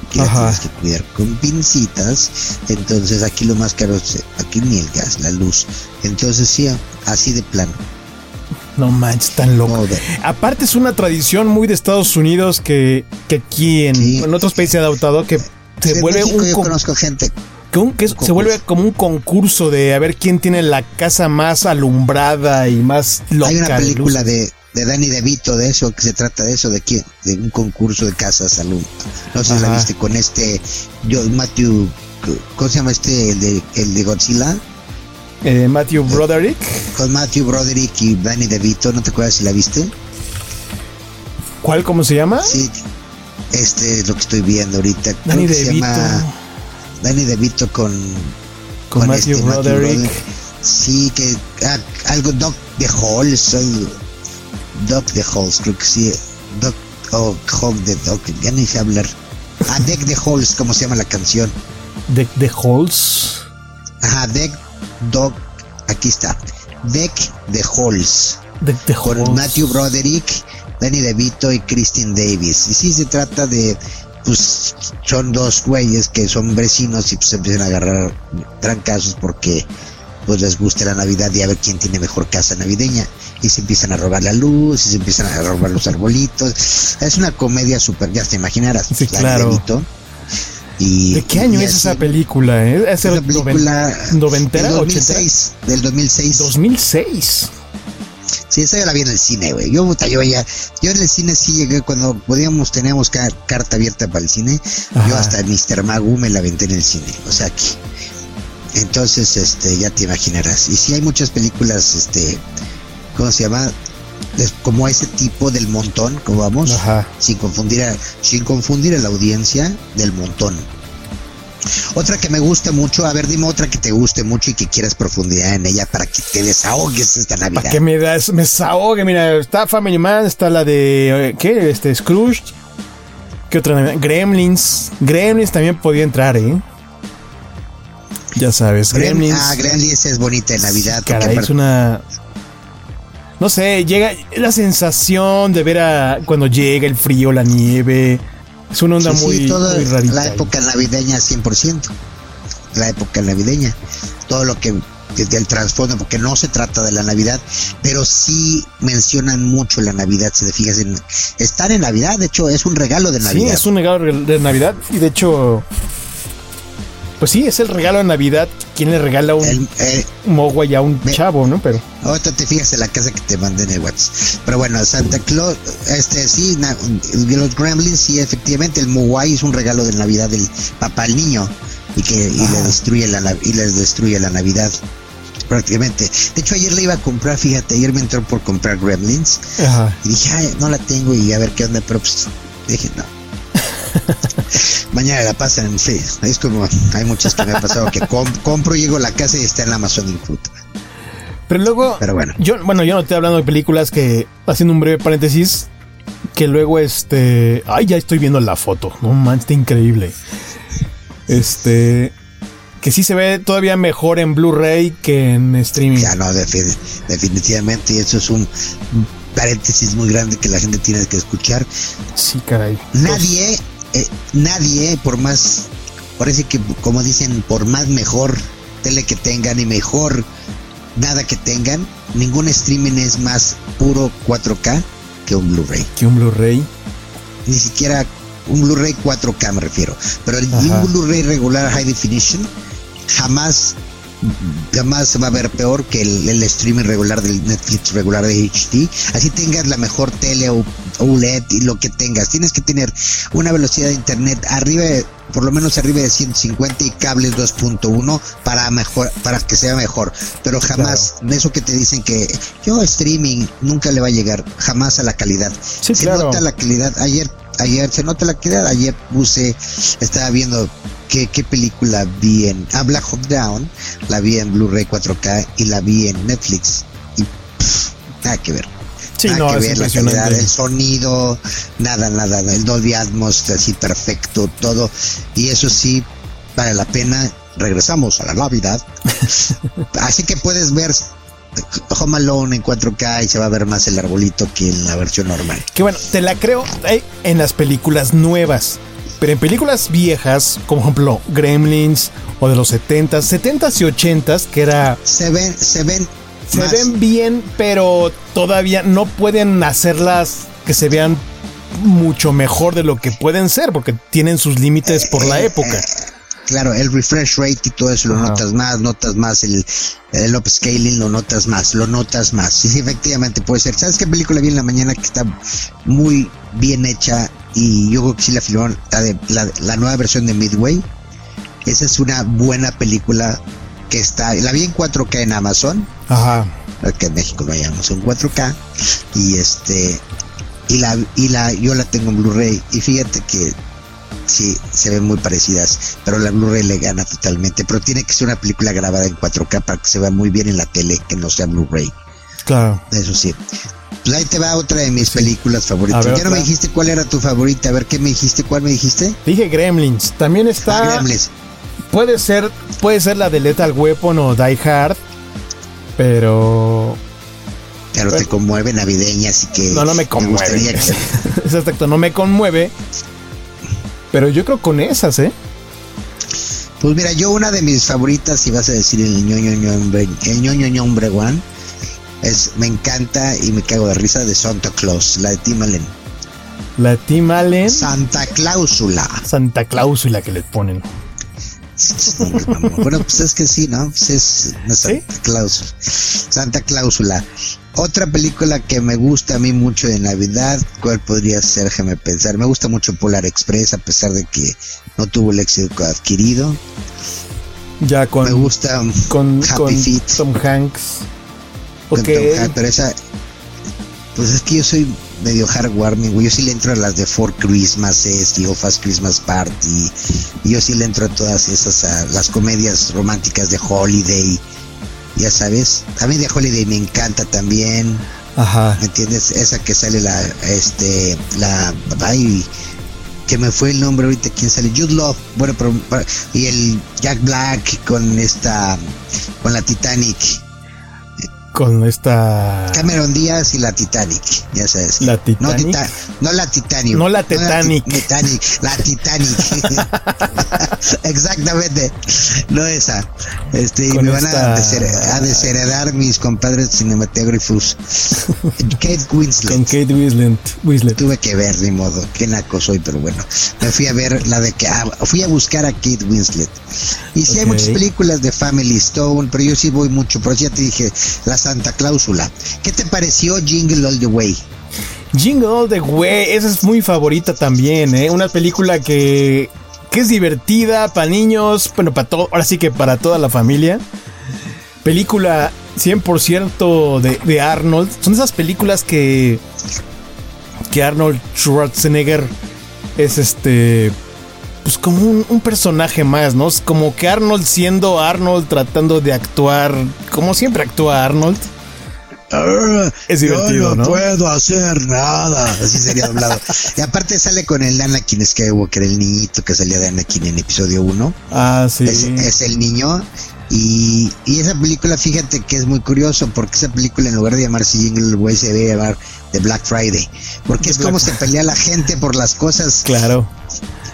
[SPEAKER 3] Aquí la tienes que cuidar con pincitas. Entonces aquí lo más caro es aquí ni el gas, la luz. Entonces sí, así de plano.
[SPEAKER 2] No manches, tan loco. Aparte es una tradición muy de Estados Unidos que, que aquí en,
[SPEAKER 3] Sí.
[SPEAKER 2] en otros países se ha adoptado que se
[SPEAKER 3] en
[SPEAKER 2] vuelve
[SPEAKER 3] México
[SPEAKER 2] un,
[SPEAKER 3] yo
[SPEAKER 2] con-
[SPEAKER 3] conozco gente
[SPEAKER 2] que un- que es- se vuelve como un concurso de a ver quién tiene la casa más alumbrada y más loca.
[SPEAKER 3] Hay una película de, de Danny DeVito de eso, que se trata de eso, de quién, de un concurso de casas alum. No sé si la viste con este, yo, Matthew, ¿cómo se llama este, el de, el de Godzilla?
[SPEAKER 2] Eh, Matthew Broderick.
[SPEAKER 3] Con Matthew Broderick y Danny DeVito, ¿no te acuerdas si la viste?
[SPEAKER 2] ¿Cuál, cómo se llama?
[SPEAKER 3] Sí, este es lo que estoy viendo ahorita.
[SPEAKER 2] Danny
[SPEAKER 3] que se
[SPEAKER 2] DeVito.
[SPEAKER 3] llama Danny DeVito con,
[SPEAKER 2] Con Matthew Broderick.
[SPEAKER 3] Sí, que ah, algo Doc de Halls, algo- Doc de Halls, creo que sí. Doc o Hog de Doc, ya ni sé hablar. Ah, Deck de Halls, como se llama la canción.
[SPEAKER 2] De, de Halls.
[SPEAKER 3] Ajá, Deck, Doc, aquí está. Deck de Halls.
[SPEAKER 2] De, de
[SPEAKER 3] Con
[SPEAKER 2] Halls.
[SPEAKER 3] Matthew Broderick, Danny DeVito y Christine Davis. Y sí se trata de, pues, son dos güeyes que son vecinos y pues se empiezan a agarrar trancazos porque pues les gusta la Navidad y a ver quién tiene mejor casa navideña. Y se empiezan a robar la luz, y se empiezan a robar los arbolitos. Es una comedia súper, ya te imaginarás.
[SPEAKER 2] Sí, claro.
[SPEAKER 3] Y,
[SPEAKER 2] ¿De qué año es
[SPEAKER 3] así-
[SPEAKER 2] esa película? Eh? ¿Es el
[SPEAKER 3] película
[SPEAKER 2] noven- noventera?
[SPEAKER 3] del
[SPEAKER 2] ochentera?
[SPEAKER 3] 2006, del 2006.
[SPEAKER 2] 2006.
[SPEAKER 3] Sí, esa yo la vi en el cine, güey. Yo, puta, yo ya, yo en el cine sí llegué cuando podíamos, teníamos ca- carta abierta para el cine. Yo hasta Mr. Magoo me la aventé en el cine. O sea que, entonces, este, ya te imaginarás. Y sí hay muchas películas, este, ¿cómo se llama? Como ese tipo del montón, como vamos,
[SPEAKER 2] Ajá.
[SPEAKER 3] sin confundir a, sin confundir a la audiencia del montón. Otra que me gusta mucho, a ver, dime otra que te guste mucho y que quieras profundidad en ella para que te desahogues esta Navidad.
[SPEAKER 2] ¿Para qué me? Me desahogue. Mira, está Family Man, está la de. eh, ¿Qué? Este, Scrooge. ¿Qué otra? Navidad? Gremlins. Gremlins también podía entrar, ¿eh? Ya sabes,
[SPEAKER 3] Grem-
[SPEAKER 2] Gremlins.
[SPEAKER 3] Ah, Gremlins es bonita en Navidad.
[SPEAKER 2] Caray, es una. No sé, llega la sensación de ver a cuando llega el frío, la nieve. Es una onda
[SPEAKER 3] Sí, sí,
[SPEAKER 2] muy,
[SPEAKER 3] toda
[SPEAKER 2] muy rarita.
[SPEAKER 3] la
[SPEAKER 2] ahí.
[SPEAKER 3] época navideña 100%. La época navideña. Todo lo que desde el trasfondo, porque no se trata de la Navidad, pero sí mencionan mucho la Navidad, se te fijas en estar en Navidad, de hecho es un regalo de
[SPEAKER 2] Sí,
[SPEAKER 3] Navidad.
[SPEAKER 2] es un regalo de Navidad. Y de hecho. Pues sí, es el regalo de Navidad. ¿Quién le regala un
[SPEAKER 3] El- eh,
[SPEAKER 2] mogwai a un
[SPEAKER 3] Me-
[SPEAKER 2] chavo, no? Pero.
[SPEAKER 3] ahorita te fijas en la casa que te mandé en el WhatsApp. Pero bueno, Santa Claus, este sí, na- los Gremlins, sí, efectivamente, el Mogwai es un regalo de Navidad del papá al niño y que y le destruye la y les destruye la Navidad prácticamente. De hecho, ayer le iba a comprar, fíjate, ayer me entró por comprar Gremlins
[SPEAKER 2] Ajá.
[SPEAKER 3] y dije, ay, no la tengo y a ver qué onda, pero pues dije, no. [LAUGHS] Mañana la pasan en sí. Es como, hay muchas que me ha pasado que compro, llego a la casa y está en Amazon Input.
[SPEAKER 2] Pero luego,
[SPEAKER 3] Pero bueno.
[SPEAKER 2] yo, bueno, yo no estoy hablando de películas que, haciendo un breve paréntesis, que luego este, ay, ya estoy viendo la foto, no man, está increíble. Este, que sí se ve todavía mejor en Blu-ray que en streaming.
[SPEAKER 3] Ya no, definitivamente, y eso es un paréntesis muy grande que la gente tiene que escuchar.
[SPEAKER 2] Sí, caray.
[SPEAKER 3] Nadie, eh, nadie, por más, parece que, como dicen, por más mejor tele que tengan y mejor nada que tengan, ningún streaming es más puro 4K que un Blu-ray.
[SPEAKER 2] Que un Blu-ray.
[SPEAKER 3] Ni siquiera un Blu-ray 4K me refiero. Pero un Blu-ray regular high definition jamás jamás se va a ver peor que el, streaming regular del Netflix regular de HD. Así tengas la mejor tele o OLED y lo que tengas. Tienes que tener una velocidad de internet arriba, por lo menos arriba de 150 y cables 2.1 para mejor, para que sea mejor. Pero jamás, eso que te dicen que yo streaming nunca le va a llegar jamás a la calidad.
[SPEAKER 2] se
[SPEAKER 3] nota la calidad. Ayer, ayer se nota la calidad. Ayer puse, estaba viendo qué, qué película vi en ah, Black Hawk Down, la vi en Blu-ray 4K y la vi en Netflix y nada que ver.
[SPEAKER 2] Sí, nada que ver, la calidad,
[SPEAKER 3] el sonido, nada, nada, el Dolby Atmos así perfecto, todo. Y eso sí, vale la pena. Regresamos a la Navidad. [LAUGHS] así que puedes ver Home Alone en 4K y se va a ver más el arbolito que en la versión normal.
[SPEAKER 2] Que bueno, te la creo eh, en las películas nuevas. Pero en películas viejas, como ejemplo Gremlins o de los 70s, 70s y 80s, que era...
[SPEAKER 3] Se ven, se ven...
[SPEAKER 2] Se ven bien, pero todavía no pueden hacerlas que se vean mucho mejor de lo que pueden ser, porque tienen sus límites por la eh, época. Eh,
[SPEAKER 3] claro, el refresh rate y todo eso lo notas más, notas más el, el upscaling, lo notas más, lo notas más. Sí, efectivamente puede ser. ¿Sabes qué película vi en la mañana que está muy bien hecha y yo creo que sí la filmaron, la, la, nueva versión de Midway. Esa es una buena película que está, la vi en 4K en Amazon.
[SPEAKER 2] Ajá.
[SPEAKER 3] Que en México lo hayamos en 4K. Y este, y la, y la, yo la tengo en Blu-ray. Y fíjate que sí, se ven muy parecidas, pero la Blu-ray le gana totalmente. Pero tiene que ser una película grabada en 4K para que se vea muy bien en la tele, que no sea Blu-ray.
[SPEAKER 2] Claro.
[SPEAKER 3] Eso sí. Pues ahí te va otra de mis películas favoritas. ya no me dijiste cuál era tu favorita. A ver, ¿qué me dijiste? ¿Cuál me dijiste?
[SPEAKER 2] Dije Gremlins. También está.
[SPEAKER 3] Ah, Gremlins.
[SPEAKER 2] Puede ser, puede ser la de Lethal Weapon o Die Hard. Pero.
[SPEAKER 3] Pero te conmueve navideña, así que.
[SPEAKER 2] No, no me conmueve. Me [LAUGHS] Exacto, no me conmueve. Pero yo creo con esas, ¿eh?
[SPEAKER 3] Pues mira, yo una de mis favoritas, si vas a decir el ñoño ño, el ñoño ño hombre One, es, me encanta y me cago de risa de Santa Claus, la de Tim Allen.
[SPEAKER 2] La de Tim Allen.
[SPEAKER 3] Santa Cláusula.
[SPEAKER 2] Santa Cláusula que le ponen.
[SPEAKER 3] Bueno, pues es que sí, ¿no? Pues es Santa Cláusula. Santa Cláusula. Otra película que me gusta a mí mucho de Navidad, ¿cuál podría ser? Déjame pensar. Me gusta mucho Polar Express, a pesar de que no tuvo el éxito adquirido.
[SPEAKER 2] Ya con.
[SPEAKER 3] Me gusta
[SPEAKER 2] con, Happy Tom Hanks.
[SPEAKER 3] Okay. pero esa, pues es que yo soy medio hardwarming, güey. Yo sí le entro a las de Four Christmases y Fast Christmas Party. Y yo sí le entro a todas esas, a las comedias románticas de Holiday. Ya sabes, a mí de Holiday me encanta también.
[SPEAKER 2] Ajá.
[SPEAKER 3] ¿Me entiendes? Esa que sale la, este, la, ay, que me fue el nombre ahorita, ¿quién sale? Jude Love, bueno, pero, y el Jack Black con esta, con la Titanic
[SPEAKER 2] con esta
[SPEAKER 3] Cameron Díaz y la Titanic, ya sabes.
[SPEAKER 2] La Titanic.
[SPEAKER 3] No, la Titanic.
[SPEAKER 2] No la Titanic.
[SPEAKER 3] la, Titanic. [LAUGHS] Exactamente. No esa. Este, y me van a, desheredar mis compadres cinematógrafos. [LAUGHS] Kate Winslet.
[SPEAKER 2] Con Kate Winslet.
[SPEAKER 3] Tuve que ver, de modo. Qué naco soy, pero bueno. Me fui a ver la de que. Ah, fui a buscar a Kate Winslet. Y sí hay muchas películas de Family Stone, pero yo sí voy mucho. Pero ya te dije, las Santa Cláusula. ¿Qué te pareció Jingle All the Way?
[SPEAKER 2] Jingle All the Way, esa es muy favorita también, ¿eh? Una película que, que es divertida para niños, bueno, para todo, ahora sí que para toda la familia. Película 100% de, de Arnold. Son esas películas que, que Arnold Schwarzenegger es este pues como un, un, personaje más, ¿no? Como que Arnold siendo Arnold tratando de actuar como siempre actúa Arnold.
[SPEAKER 3] Ah,
[SPEAKER 2] Es divertido,
[SPEAKER 3] yo no,
[SPEAKER 2] ¿no?
[SPEAKER 3] puedo hacer nada. Así sería doblado. y aparte sale con el Anakin Skywalker, el niñito que salía de Anakin en episodio 1.
[SPEAKER 2] Ah, sí.
[SPEAKER 3] Es, es el niño. Y, y esa película, fíjate que es muy curioso, porque esa película en lugar de llamarse Jingle Way se debe llamar The Black Friday. Porque
[SPEAKER 2] The
[SPEAKER 3] es
[SPEAKER 2] Black
[SPEAKER 3] como se pelea la gente por las cosas.
[SPEAKER 2] Claro.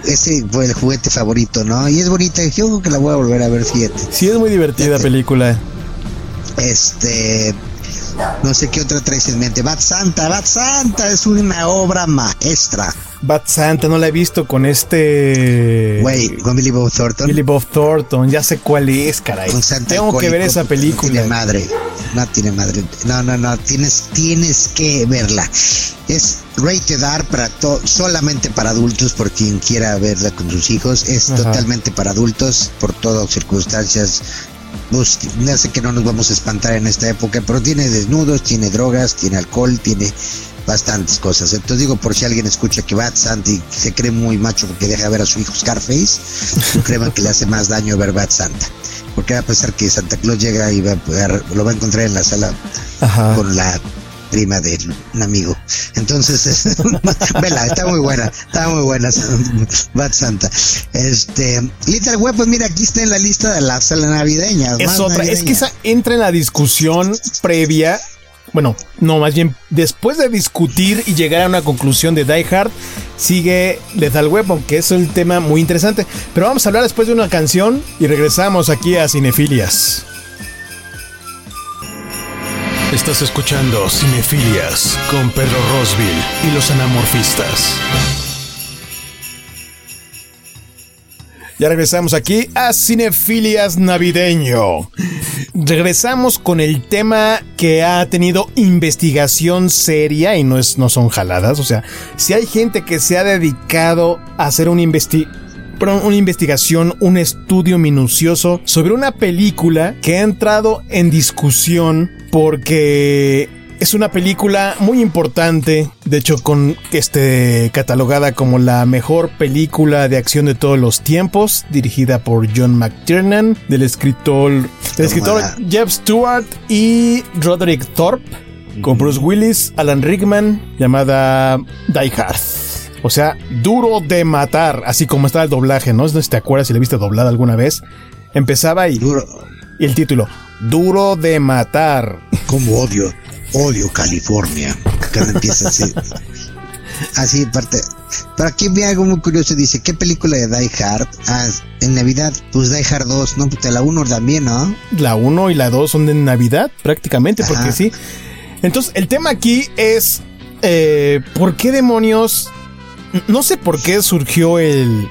[SPEAKER 3] Ese fue el juguete favorito, ¿no? Y es bonita. Yo creo que la voy a volver a ver, fíjate.
[SPEAKER 2] Sí, es muy divertida película.
[SPEAKER 3] Este. No sé qué otra traes en mente. Bat Santa, Bat Santa es una obra maestra.
[SPEAKER 2] Bat Santa no la he visto con este.
[SPEAKER 3] Güey, con Billy Bob Thornton.
[SPEAKER 2] Billy Bob Thornton, ya sé cuál es, caray. Tengo que ver esa
[SPEAKER 3] No
[SPEAKER 2] película.
[SPEAKER 3] tiene madre. No tiene madre. No, no, no. Tienes, tienes que verla. Es rated R para to- solamente para adultos, por quien quiera verla con sus hijos. Es
[SPEAKER 2] Ajá.
[SPEAKER 3] totalmente para adultos, por todas circunstancias. Pues, ya sé que no nos vamos a espantar en esta época, pero tiene desnudos, tiene drogas, tiene alcohol, tiene bastantes cosas. Entonces digo, por si alguien escucha que Bad Santa y se cree muy macho porque deja ver a su hijo Scarface, no crean que le hace más daño ver Bad Santa. Porque va a pensar que Santa Claus llega y va a poder- lo va a encontrar en la sala
[SPEAKER 2] Ajá.
[SPEAKER 3] con la prima de un amigo. Entonces, es- [LAUGHS] vela, está muy buena, está muy buena [LAUGHS] Bad Santa. Este, Little Web, pues mira, aquí está en la lista de la sala navideña.
[SPEAKER 2] Es otra, es que
[SPEAKER 3] navideña.
[SPEAKER 2] esa entra en la discusión previa. Bueno, no, más bien después de discutir y llegar a una conclusión de Die Hard, sigue Lethal Weapon, que es un tema muy interesante. Pero vamos a hablar después de una canción y regresamos aquí a Cinefilias. Estás escuchando Cinefilias con Pedro Rosville y los anamorfistas. Ya regresamos aquí a Cinefilias Navideño. Regresamos con el tema que ha tenido investigación seria y no, es, no son jaladas. O sea, si hay gente que se ha dedicado a hacer una, una investigación, un estudio minucioso sobre una película que ha entrado en discusión porque es una película muy importante, de hecho con este catalogada como la mejor película de acción de todos los tiempos, dirigida por John McTiernan, del escritor del escritor. Jeff Stewart y Roderick Thorpe, con Bruce Willis, Alan Rickman, llamada Die Hard. O sea, duro de matar, así como está el doblaje, ¿no? No sé si te acuerdas si le viste doblada alguna vez. Empezaba y,
[SPEAKER 3] Duro,
[SPEAKER 2] y el título, Duro de matar.
[SPEAKER 3] como odio, odio California. Cuando empieza así. Así, parte. Pero aquí vi algo muy curioso. Dice, ¿qué película de Die Hard? Ah, en Navidad, pues Die Hard 2. No, pues la 1 también, ¿no?
[SPEAKER 2] La 1 y la 2 son de Navidad, prácticamente, porque
[SPEAKER 3] Ajá.
[SPEAKER 2] sí. Entonces, el tema aquí es, eh, ¿por qué demonios? No sé por qué surgió el,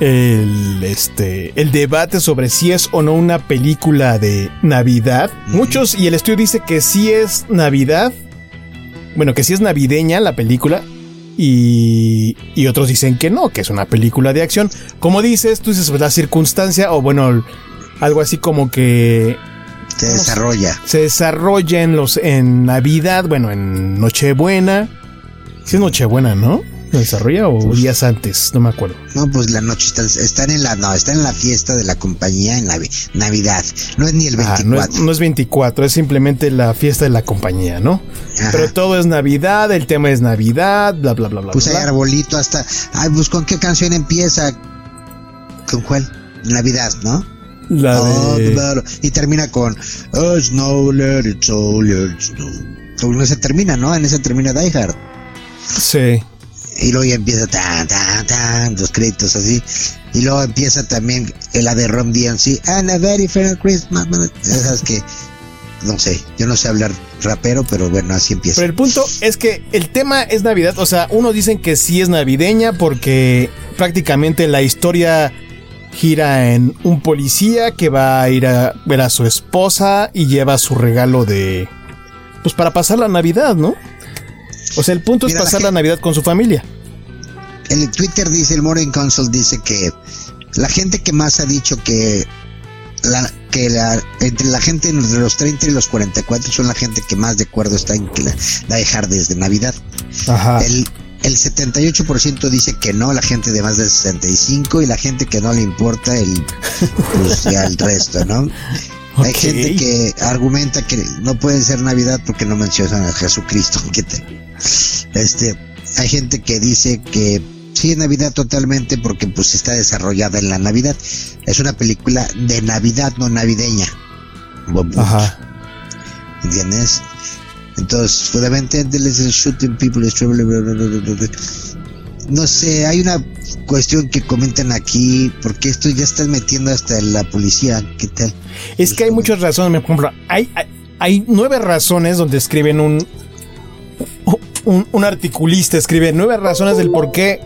[SPEAKER 2] el, este, el debate sobre si es o no una película de Navidad. Muchos, y el estudio dice que sí es Navidad. Bueno, que sí es navideña la película. Y, y otros dicen que no, que es una película de acción. Como dices, tú dices pues, la circunstancia, o bueno, algo así como que
[SPEAKER 3] Se desarrolla.
[SPEAKER 2] se desarrolla en los en Navidad, bueno, en Nochebuena. Sí es Nochebuena, ¿no? ¿Se desarrolla o
[SPEAKER 3] Pues
[SPEAKER 2] días antes? No me acuerdo.
[SPEAKER 3] No, pues la noche están, están en la, no, están en la fiesta de la compañía en Navi- Navidad. No es ni el
[SPEAKER 2] Ah,
[SPEAKER 3] 24.
[SPEAKER 2] no, es, no es 24, es simplemente la fiesta de la compañía, ¿no?
[SPEAKER 3] Ajá.
[SPEAKER 2] Pero todo es Navidad, el tema es Navidad, bla, bla, bla, bla.
[SPEAKER 3] Pues hay
[SPEAKER 2] bla.
[SPEAKER 3] arbolito hasta. Ay, pues con qué canción empieza. ¿Con cuál? Navidad, ¿no?
[SPEAKER 2] La
[SPEAKER 3] Oh,
[SPEAKER 2] de...
[SPEAKER 3] claro. Y termina con oh, Snow, let it snow, let it snow. No se termina, ¿no? En esa termina Die Hard.
[SPEAKER 2] Sí.
[SPEAKER 3] Y luego ya empieza tan, tan, tan, los créditos así. Y luego empieza también la de Rom DMC. And a very fair Christmas. Esas que, no sé, yo no sé hablar rapero, pero bueno, así empieza.
[SPEAKER 2] Pero el punto es que el tema es Navidad. O sea, unos dicen que sí es navideña porque prácticamente la historia gira en un policía que va a ir a ver a su esposa y lleva su regalo de... Pues para pasar la Navidad, ¿no? O sea, el punto
[SPEAKER 3] Mira,
[SPEAKER 2] es pasar la, Navidad con su familia.
[SPEAKER 3] El Twitter dice, el Morning Consult dice que la gente que más ha dicho que la, que la, entre la gente entre los 30 y los 44 son la gente que más de acuerdo está en que la, dejar desde Navidad.
[SPEAKER 2] Ajá.
[SPEAKER 3] El, el 78% dice que no, la gente de más de 65 y la gente que no le importa el pues ya el resto, ¿no? Hay gente que argumenta que no puede ser Navidad porque no mencionan a Jesucristo. [LAUGHS] Este, hay gente que dice que sí es Navidad totalmente porque pues está desarrollada en la Navidad. Es una película de Navidad, no navideña. Ajá. ¿Entiendes? Entonces, fundamentalmente shooting people no sé, hay una cuestión que comentan aquí, porque esto ya están metiendo hasta la policía, ¿qué tal?
[SPEAKER 2] Es que hay muchas razones, por ejemplo, hay, hay, nueve razones donde escriben un, un, un, articulista, escribe nueve razones del por qué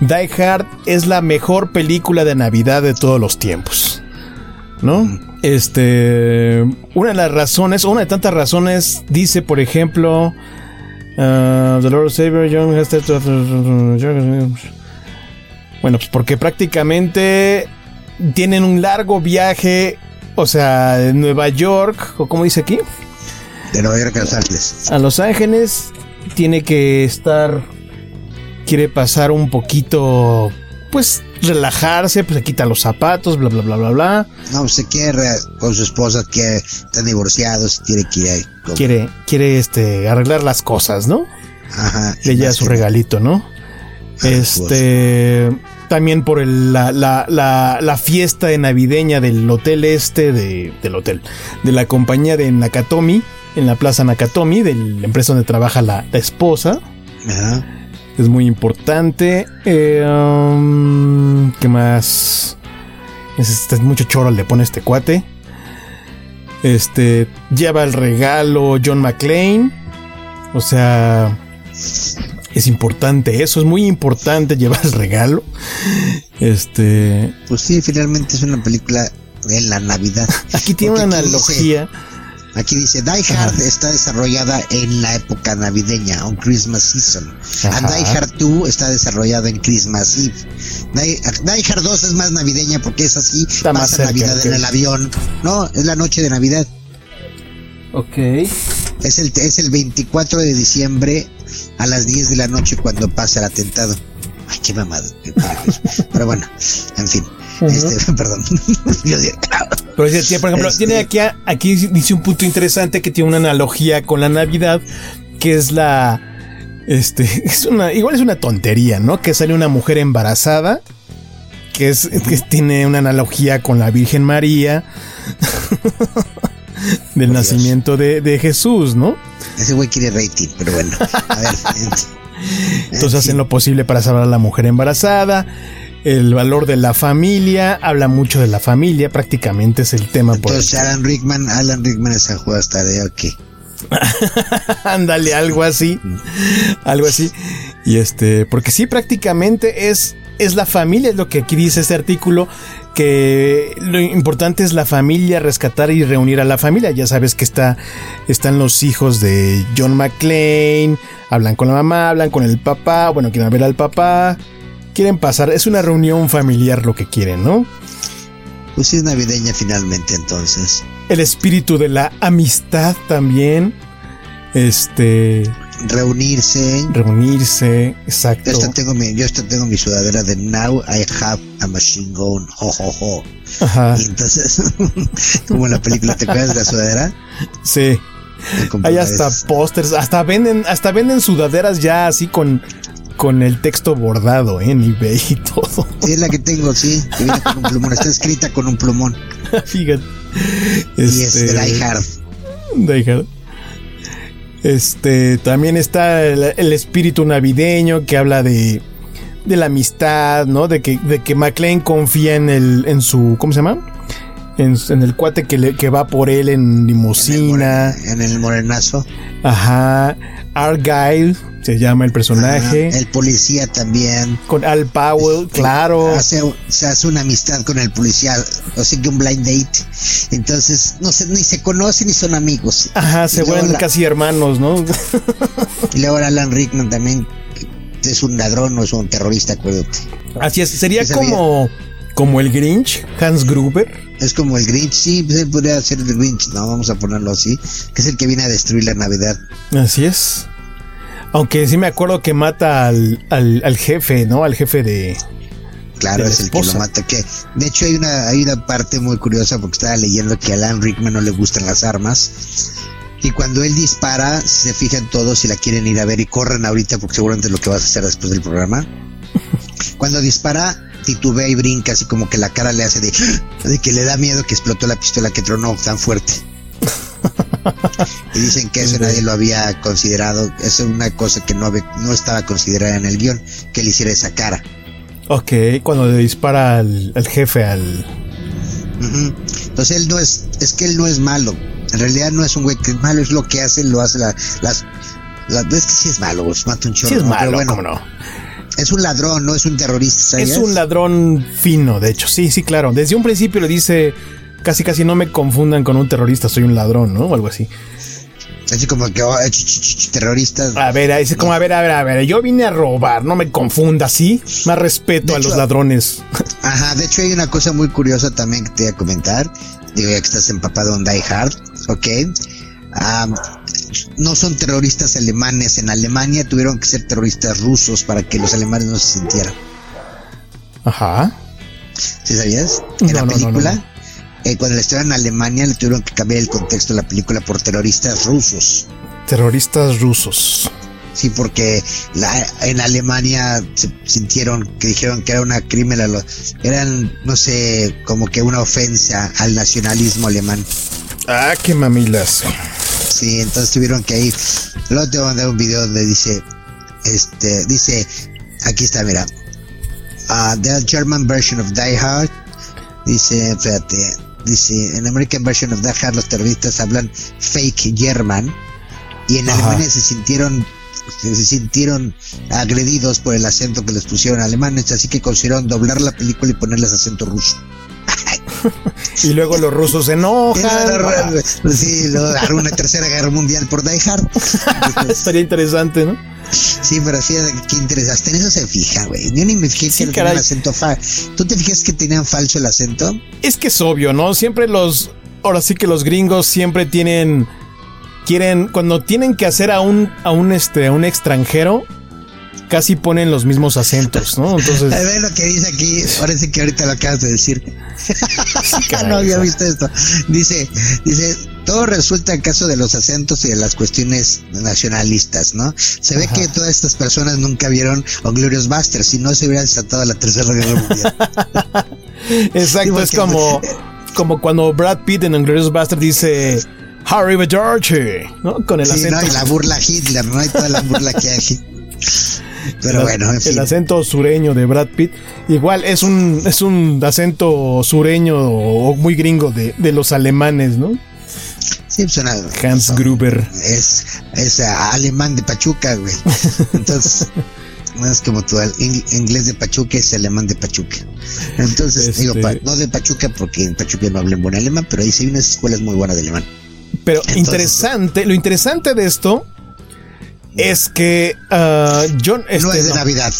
[SPEAKER 2] Die Hard es la mejor película de Navidad de todos los tiempos. ¿No? Este, una de las razones, una de tantas razones, dice, por ejemplo, Uh, the Lord Savior John has Bueno, pues porque prácticamente tienen un largo viaje, o sea, de Nueva York, o como dice aquí.
[SPEAKER 3] De Nueva York a Los Ángeles.
[SPEAKER 2] A Los Ángeles tiene que estar, quiere pasar un poquito, pues relajarse, pues se quita los zapatos, bla, bla, bla, bla, bla.
[SPEAKER 3] No, se quiere con su esposa, que están divorciados, quiere que
[SPEAKER 2] Quiere, quiere este, arreglar las cosas, ¿no?
[SPEAKER 3] Ajá.
[SPEAKER 2] Le lleva su regalito, ¿no? este. También por la, la, la, la, fiesta de navideña del hotel este, de, del hotel, de la compañía de Nakatomi, en la plaza Nakatomi, de la empresa donde trabaja la, la esposa. Ajá es muy importante. Eh, um, ¿Qué más? Este, mucho choro le pone este cuate. Este lleva el regalo John McClane. O sea, es importante eso, es muy importante llevar el regalo. Este.
[SPEAKER 3] Pues sí, finalmente es una película en la Navidad.
[SPEAKER 2] Aquí tiene una analogía.
[SPEAKER 3] Aquí dice, Die Hard está desarrollada en la época navideña, on Christmas season. And Die Hard 2 está desarrollada en Christmas Eve. Die, Hard 2 es más navideña porque es así, está pasa Navidad en el avión. No, es la noche de Navidad.
[SPEAKER 2] Ok.
[SPEAKER 3] Es el, es el 24 de diciembre a las 10 de la noche cuando pasa el atentado. Ay, qué mamado. [LAUGHS] Pero bueno, en fin. Este, [LAUGHS] perdón. [LAUGHS]
[SPEAKER 2] Pero por ejemplo, este tiene aquí, aquí dice un punto interesante que tiene una analogía con la Navidad, que es la. Este, [LAUGHS] es una, igual es una tontería, ¿no? Que sale una mujer embarazada, que es, que tiene una analogía con la Virgen María, del nacimiento de, de, Jesús, ¿no?
[SPEAKER 3] Ese güey quiere rating, pero bueno, a ver.
[SPEAKER 2] Entonces hacen lo posible para salvar a la mujer embarazada el valor de la familia, habla mucho de la familia, prácticamente es el tema.
[SPEAKER 3] Entonces, Alan Rickman, Alan Rickman es a juego hasta de ok.
[SPEAKER 2] Ándale, algo así, algo así. Y este, porque sí, prácticamente es, es la familia, es lo que aquí dice este artículo, que lo importante es la familia, rescatar y reunir a la familia. Ya sabes que está, están los hijos de John McClane, hablan con la mamá, hablan con el papá, bueno, quieren ver al papá, quieren pasar, es una reunión familiar lo que quieren, ¿no?
[SPEAKER 3] Pues sí es navideña finalmente entonces.
[SPEAKER 2] El espíritu de la amistad también. Este.
[SPEAKER 3] Reunirse.
[SPEAKER 2] Reunirse, exacto.
[SPEAKER 3] Yo hasta tengo mi, yo tengo mi sudadera de Now I have a machine gun. Ho, ho, ho.
[SPEAKER 2] Ajá.
[SPEAKER 3] Y entonces, [LAUGHS] como en la película, ¿te acuerdas de la sudadera?
[SPEAKER 2] Sí. Hay hasta pósters, hasta venden, hasta venden sudaderas ya así con con el texto bordado ¿eh? en eBay y todo.
[SPEAKER 3] Sí, es la que tengo, sí. Que viene con un plumón. Está escrita con un plumón. [LAUGHS]
[SPEAKER 2] Fíjate.
[SPEAKER 3] Y es de este, Die Hard.
[SPEAKER 2] Die Hard. Este, también está el, espíritu navideño que habla de, de la amistad, ¿no? De que, de que McLean confía en el, en su, ¿cómo se llama? En, en el cuate que, le, que va por él en limusina.
[SPEAKER 3] En el, morenazo.
[SPEAKER 2] Ajá. Argyle se llama el personaje.
[SPEAKER 3] el policía también.
[SPEAKER 2] Con Al Powell, claro.
[SPEAKER 3] se hace una amistad con el policía, o sea que un blind date. Entonces, no sé, ni se conocen ni son amigos.
[SPEAKER 2] Ajá, se vuelven casi hermanos, ¿no?
[SPEAKER 3] y luego Alan Rickman también es un ladrón o es un terrorista, acuérdate.
[SPEAKER 2] Así es, sería como, como el Grinch, Hans Gruber.
[SPEAKER 3] Es como el Grinch, sí, se podría ser el Grinch, no, vamos a ponerlo así, que es el que viene a destruir la Navidad.
[SPEAKER 2] Así es. Aunque sí me acuerdo que mata al, al, al jefe, ¿no? Al jefe de.
[SPEAKER 3] Claro,
[SPEAKER 2] de
[SPEAKER 3] es el que lo mata. Que, de hecho, hay una, hay una parte muy curiosa porque estaba leyendo que a Alan Rickman no le gustan las armas. Y cuando él dispara, se fijan todos si la quieren ir a ver y corren ahorita porque seguramente es lo que vas a hacer después del programa. [LAUGHS] Cuando dispara, titubea y brinca, así como que la cara le hace de, de que le da miedo que explotó la pistola que tronó tan fuerte. Y dicen que eso nadie lo había considerado. Eso es una cosa que no, había- no estaba considerada en el guion, que le hiciera esa cara.
[SPEAKER 2] Ok, cuando le dispara al, al jefe, al.
[SPEAKER 3] Ujú. Entonces él no es, es que él no es malo. En realidad no es un güey que es malo, es lo que hace, lo hace la- las, las, es que sí es malo, pues, mata un chorro.
[SPEAKER 2] Sí, es
[SPEAKER 3] ¿no? Pero
[SPEAKER 2] malo,
[SPEAKER 3] bueno,
[SPEAKER 2] ¿cómo no?
[SPEAKER 3] Es un ladrón, no es un terrorista.
[SPEAKER 2] Es un ladrón fino, de hecho. Sí, sí, claro. Desde un principio le dice. Casi, casi no me confundan con un terrorista, soy un ladrón, ¿no? O algo así.
[SPEAKER 3] Así como que oh, ch- ch- ch- terroristas.
[SPEAKER 2] A ver, es como, a ver, a ver, a ver, yo vine a robar, no me confunda, ¿sí? Más respeto
[SPEAKER 3] De
[SPEAKER 2] a los ladrones. [LAUGHS]
[SPEAKER 3] Ajá, de hecho hay una cosa muy curiosa también que te voy a comentar. Digo, ya que estás empapado en Die Hard, ¿ok? Am, no son terroristas alemanes. En Alemania tuvieron que ser terroristas rusos para que los alemanes no se sintieran.
[SPEAKER 2] Ajá.
[SPEAKER 3] ¿Sí sabías? En
[SPEAKER 2] No,
[SPEAKER 3] la
[SPEAKER 2] no, no,
[SPEAKER 3] película,
[SPEAKER 2] no,
[SPEAKER 3] eh, cuando estuvieron en Alemania, le tuvieron que cambiar el contexto de la película por terroristas rusos.
[SPEAKER 2] Terroristas rusos.
[SPEAKER 3] Sí, porque la, en Alemania se sintieron que dijeron que era una crimen, eran, no sé, como que una ofensa al nacionalismo alemán.
[SPEAKER 2] Ah, qué mamilas.
[SPEAKER 3] Sí, entonces tuvieron que ir. Luego te voy a mandar un video donde dice, este, dice, aquí está, mira, uh, the German version of Die Hard, dice, espérate, dice, en American version of Die Hard los terroristas hablan fake German y en
[SPEAKER 2] Ajá.
[SPEAKER 3] Alemania se sintieron se sintieron agredidos por el acento que les pusieron alemanes, así que consideraron doblar la película y ponerles acento ruso.
[SPEAKER 2] Y luego los rusos se enojan.
[SPEAKER 3] luego, sí, agarró una tercera guerra mundial por Die Hard. Entonces,
[SPEAKER 2] Estaría interesante, ¿no?
[SPEAKER 3] Sí, pero fíjate qué interesante. Hasta en eso se fija, güey. Yo ni me fijé
[SPEAKER 2] Sí,
[SPEAKER 3] que tenían acento fa. ¿Tú te fijas que tenían falso el acento?
[SPEAKER 2] Es que es obvio, ¿no? Siempre los. Ahora sí que los gringos siempre tienen. Quieren. Cuando tienen que hacer a un. a un este. a un extranjero. Casi ponen los mismos acentos, ¿no? [LAUGHS]
[SPEAKER 3] A
[SPEAKER 2] Entonces.
[SPEAKER 3] ver lo que dice aquí. Ahora sí que ahorita lo acabas de decir. [LAUGHS]
[SPEAKER 2] caray,
[SPEAKER 3] no había visto esto. Dice, dice, todo resulta en caso de los acentos y de las cuestiones nacionalistas, ¿no? Se ve
[SPEAKER 2] Ajá.
[SPEAKER 3] que todas estas personas nunca vieron Glorious Busters, si no se hubiera desatado la tercera guerra mundial. [LAUGHS]
[SPEAKER 2] Exacto,
[SPEAKER 3] Sí,
[SPEAKER 2] es como. Como cuando Brad Pitt en Inglourious Bastard dice. Harry George, ¿no? Con el
[SPEAKER 3] Sí,
[SPEAKER 2] acento.
[SPEAKER 3] ¿no? Y la burla Hitler, ¿no? Y toda la burla que hay. Pero
[SPEAKER 2] el,
[SPEAKER 3] bueno, en
[SPEAKER 2] el acento sureño de Brad Pitt. Igual es un, es un acento sureño o muy gringo de, de los alemanes, ¿no?
[SPEAKER 3] Sí, suena.
[SPEAKER 2] Hans Gruber.
[SPEAKER 3] Es, es ah, alemán de Pachuca, güey. [LAUGHS] Entonces, no es como ing- inglés de Pachuca es alemán de Pachuca. Entonces,
[SPEAKER 2] Este-
[SPEAKER 3] digo, pa- no de Pachuca porque en Pachuca no hablan buen alemán, pero ahí sí hay unas escuelas muy buenas de alemán.
[SPEAKER 2] Pero
[SPEAKER 3] Entonces-
[SPEAKER 2] interesante, lo interesante de esto es que ah, John este,
[SPEAKER 3] no es de
[SPEAKER 2] no,
[SPEAKER 3] Navidad.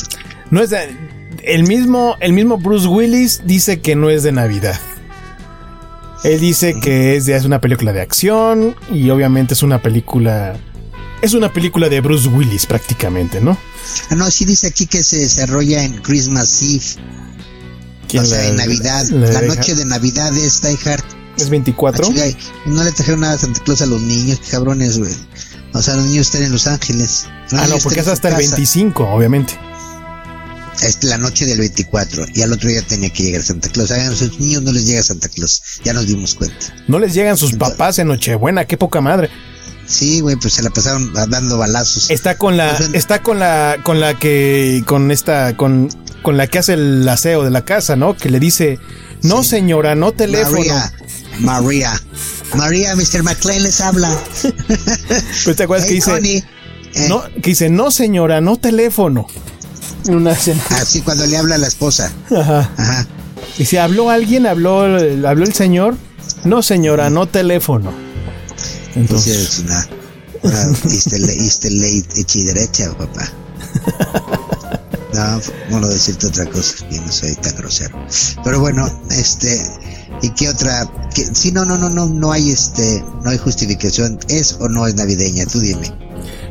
[SPEAKER 2] no es de- el mismo el mismo Bruce Willis dice que no es de Navidad. Él dice que es de es una película de acción y obviamente es una película es una película de Bruce Willis prácticamente, ¿no?
[SPEAKER 3] Ah, no, sí dice aquí que se desarrolla en Christmas Eve,
[SPEAKER 2] ¿Quién
[SPEAKER 3] o sea,
[SPEAKER 2] la-
[SPEAKER 3] en Navidad.
[SPEAKER 2] la
[SPEAKER 3] noche de Navidad es Die Hard.
[SPEAKER 2] es 24.
[SPEAKER 3] Ah, no le trajeron nada a Santa Claus a los niños, qué cabrones, güey. O sea, los niños están en Los Ángeles.
[SPEAKER 2] Ah, no, porque es hasta el
[SPEAKER 3] su casa.
[SPEAKER 2] 25, obviamente.
[SPEAKER 3] Es la noche del 24 y al otro día tenía que llegar Santa Claus. A los niños no les llega Santa Claus, ya nos dimos cuenta.
[SPEAKER 2] No les llegan sus
[SPEAKER 3] Entonces-
[SPEAKER 2] papás en Nochebuena, qué poca madre.
[SPEAKER 3] Sí, güey, pues se la pasaron dando balazos.
[SPEAKER 2] Está con la,
[SPEAKER 3] Pues,
[SPEAKER 2] está con la, con la que, con esta, con, con la que hace el aseo de la casa, ¿no? Que le dice, no
[SPEAKER 3] Sí.
[SPEAKER 2] señora, no teléfono.
[SPEAKER 3] María, María, María, Mr. McLean les habla. [LAUGHS]
[SPEAKER 2] Pues te acuerdas que dice,
[SPEAKER 3] Connie. Eh,
[SPEAKER 2] no, que dice, no señora, no teléfono. Una. [LAUGHS]
[SPEAKER 3] Así cuando le habla a la esposa.
[SPEAKER 2] Ajá.
[SPEAKER 3] Ajá.
[SPEAKER 2] Y si habló alguien, habló, el- habló el señor, no señora, no teléfono.
[SPEAKER 3] Entonces
[SPEAKER 2] Entonces,
[SPEAKER 3] es una, una y derecha, papá. [LAUGHS] No, bueno, decirte otra cosa, que no soy tan grosero. Pero bueno, este, ¿y qué otra? Que, sí, no, no, no, no, no hay este, no hay justificación. ¿Es o no es navideña? Tú dime.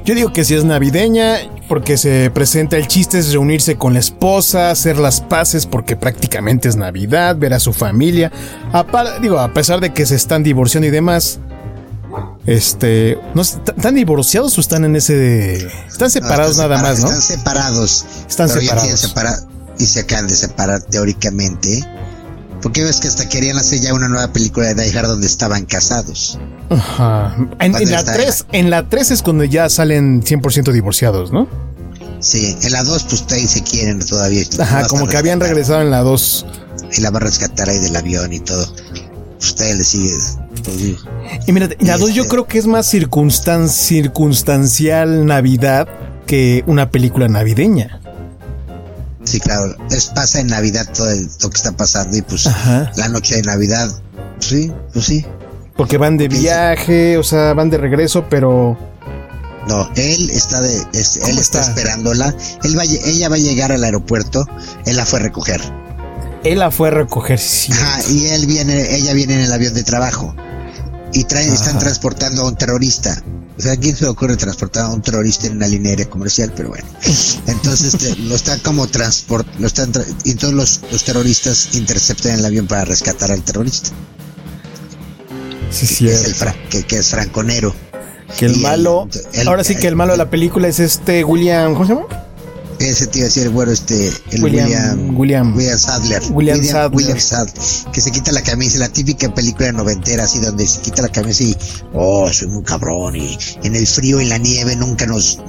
[SPEAKER 2] Yo digo que si es navideña, porque se presenta el chiste es reunirse con la esposa, hacer las paces porque prácticamente es Navidad, ver a su familia. A digo, a pesar de que se están divorciando y demás. Este, no están divorciados o están en ese están separados nada más, ¿no?
[SPEAKER 3] Están separados.
[SPEAKER 2] Están separados.
[SPEAKER 3] y se acaban de separar teóricamente. Porque ves que hasta querían hacer ya una nueva película de Die Hard donde estaban casados.
[SPEAKER 2] Ajá. En, la 3, en la 3 es cuando ya salen 100% divorciados, ¿no?
[SPEAKER 3] Sí, en la 2 pues ahí se quieren todavía.
[SPEAKER 2] Ajá, como que habían regresado en la 2.
[SPEAKER 3] Y la va a rescatar ahí del avión y todo. Pues todavía le sigue. Pues,
[SPEAKER 2] y mira, la 2 yo este creo que es más circunstan circunstancial Navidad que una película navideña.
[SPEAKER 3] Sí, claro. Es, pasa en Navidad todo lo que está pasando y pues la noche de Navidad, sí, pues sí.
[SPEAKER 2] Porque van de viaje, o sea, van de regreso, pero...
[SPEAKER 3] No, él está de, él está, esperándola. Él va, ella va a llegar al aeropuerto. Él la fue a recoger.
[SPEAKER 2] Él la fue a recoger, sí.
[SPEAKER 3] Ajá, y él viene, ella viene en el avión de trabajo. Y traen, están transportando a un terrorista. O sea, ¿a quién se le ocurre transportar a un terrorista en una línea aérea comercial? Pero bueno. Entonces este, [LAUGHS] lo están como transport, lo están y todos los, los, terroristas interceptan el avión para rescatar al terrorista.
[SPEAKER 2] Sí, sí.
[SPEAKER 3] Que, es el que, que, es franconero.
[SPEAKER 2] Que el malo. ahora sí que el malo de la película es este William. ¿Cómo se llama?
[SPEAKER 3] Ese tío decía el bueno, este, el
[SPEAKER 2] William,
[SPEAKER 3] William, William, Sadler.
[SPEAKER 2] William, Sadler.
[SPEAKER 3] William Sadler. Que se quita la camisa, la típica película noventera, así donde se quita la camisa y, oh, soy muy cabrón. Y en el frío y la nieve nunca nos,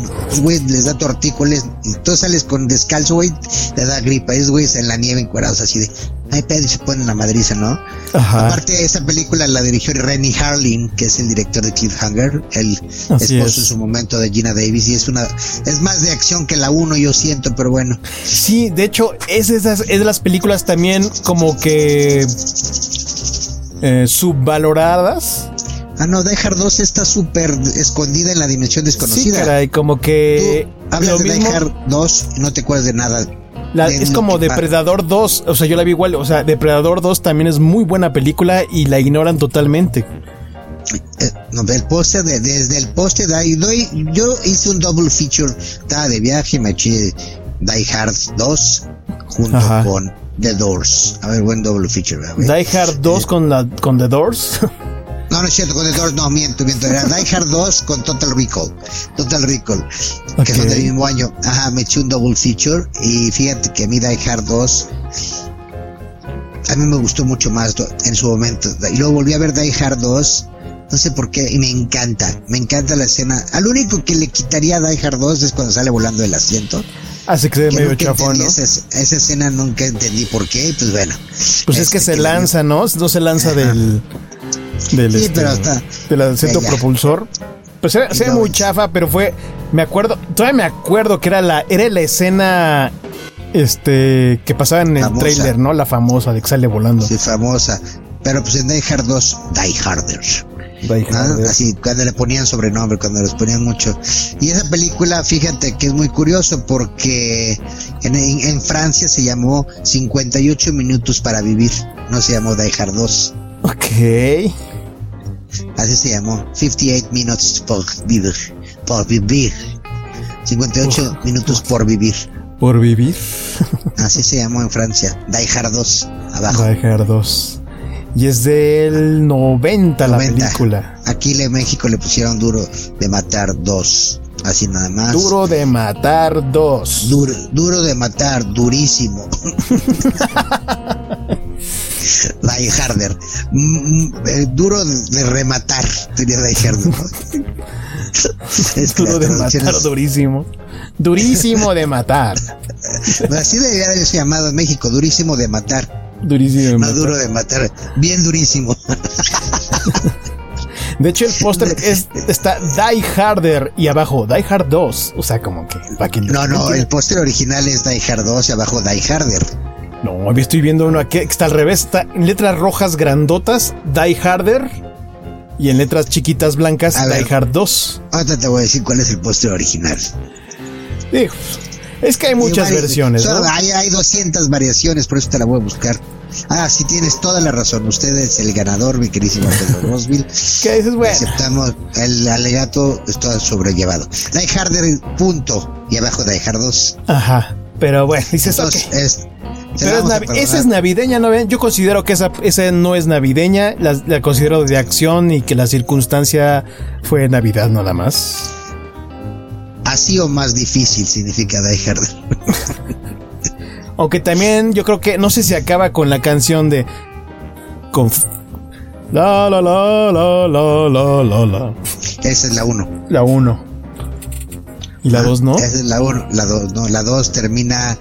[SPEAKER 3] güey, les da tortícoles. Y tú sales con descalzo, güey, te da gripa. Es, güey, en la nieve encuerados así de, ay, pedo, y se ponen la madriza, ¿no? Ajá. Aparte, esa película la dirigió Rennie Harlin, que es el director de Cliffhanger, el esposo en su momento de Gina Davis, y es una, es más de acción que la uno, yo siento, pero bueno.
[SPEAKER 2] Sí, de hecho, es, esas, es de las películas también como que eh, subvaloradas.
[SPEAKER 3] Ah, no, Die Hard 2 está súper escondida en la dimensión desconocida.
[SPEAKER 2] Sí, caray, como que.
[SPEAKER 3] Tú hablas de Die Hard 2 y no te acuerdas de nada
[SPEAKER 2] es como Depredador 2, o sea, yo la vi igual, o sea, Depredador 2 también es muy buena película y la ignoran totalmente.
[SPEAKER 3] Eh, no, el póster de, desde el póster de ahí, doy, yo hice un double feature, estaba de viaje, me eché Die Hard 2 junto con The Doors. A ver, buen double feature.
[SPEAKER 2] Die Hard 2 con la con The Doors. [LAUGHS]
[SPEAKER 3] No, no es cierto, con The Doors no, miento, miento. Era Die Hard 2 con Total Recall. Total Recall. Que son del mismo año. Ajá, me eché un double feature. Y fíjate que a mí Die Hard 2. A mí me gustó mucho más en su momento. Y luego volví a ver Die Hard 2. No sé por qué, y me encanta, me encanta la escena. Al único que le quitaría a Die Hard 2 es cuando sale volando el asiento.
[SPEAKER 2] Hace que se medio chafón, ¿no?
[SPEAKER 3] Esa, escena nunca entendí por qué, pues bueno.
[SPEAKER 2] Pues es que este, se lanza, ¿no? No se lanza del del,
[SPEAKER 3] sí, pero
[SPEAKER 2] del centro propulsor. Pues era, se muy chafa, pero fue. Me acuerdo. Todavía me acuerdo que era la, era la escena. Este. que pasaba en el trailer, ¿no? La famosa de que sale volando.
[SPEAKER 3] Sí, famosa. Pero pues en Die Hard 2, Die Harder. Die Harder. Así, cuando le ponían sobrenombre, cuando les ponían mucho. Y esa película, fíjate que es muy curioso porque en, en Francia se llamó 58 minutos para vivir. No se llamó Die Hard 2.
[SPEAKER 2] Ok.
[SPEAKER 3] Así se llamó. 58 minutes por vivir. Por vivir. 58 minutos por vivir.
[SPEAKER 2] Por vivir.
[SPEAKER 3] Así se llamó en Francia. Die Hard 2. Abajo.
[SPEAKER 2] Die Hard 2. Y es del 90, la película.
[SPEAKER 3] Aquí en México le pusieron duro de matar 2. Así nada más.
[SPEAKER 2] Duro de matar 2.
[SPEAKER 3] Duro, duro de matar, durísimo. [LAUGHS] Die Harder. Mm, mm, eh, duro de rematar, diría Die Harder. [LAUGHS]
[SPEAKER 2] es duro de matar, durísimo. Durísimo de matar.
[SPEAKER 3] Así debería haberse llamado en México, durísimo de matar.
[SPEAKER 2] Durísimo de
[SPEAKER 3] matar. duro de matar, bien durísimo.
[SPEAKER 2] De hecho, el póster está Die Harder y abajo Die Hard 2. O sea, como que.
[SPEAKER 3] no, no, el póster original es Die Hard 2 y abajo Die Harder.
[SPEAKER 2] No, estoy viendo uno aquí que está al revés. Está en letras rojas grandotas, Die Harder. Y en letras chiquitas blancas, Die Hard 2.
[SPEAKER 3] Ahorita te voy a decir cuál es el póster original.
[SPEAKER 2] Es que hay muchas versiones. ¿no?
[SPEAKER 3] hay, hay 200 variaciones, por eso te la voy a buscar. Ah, sí, tienes toda la razón. Usted es el ganador, mi queridísimo Pedro [LAUGHS] Rosville.
[SPEAKER 2] ¿Qué dices, güey?
[SPEAKER 3] Aceptamos, el alegato está sobrellevado. Die Harder, punto. Y abajo Die Hard 2.
[SPEAKER 2] Ajá. Pero bueno, dices,
[SPEAKER 3] Entonces,
[SPEAKER 2] okay.
[SPEAKER 3] es,
[SPEAKER 2] Pero es navi- esa es navideña, ¿no ven? Yo considero que esa, esa no es navideña, la, la considero de acción y que la circunstancia fue Navidad nada más.
[SPEAKER 3] Así o más difícil significa Die Harder.
[SPEAKER 2] Aunque también yo creo que, no sé si acaba con la canción de... Con, la la la la la la la la.
[SPEAKER 3] Esa es la 1.
[SPEAKER 2] La 1. ¿Y la 2 no?
[SPEAKER 3] Esa es la 1. La 2, no. La 2 termina.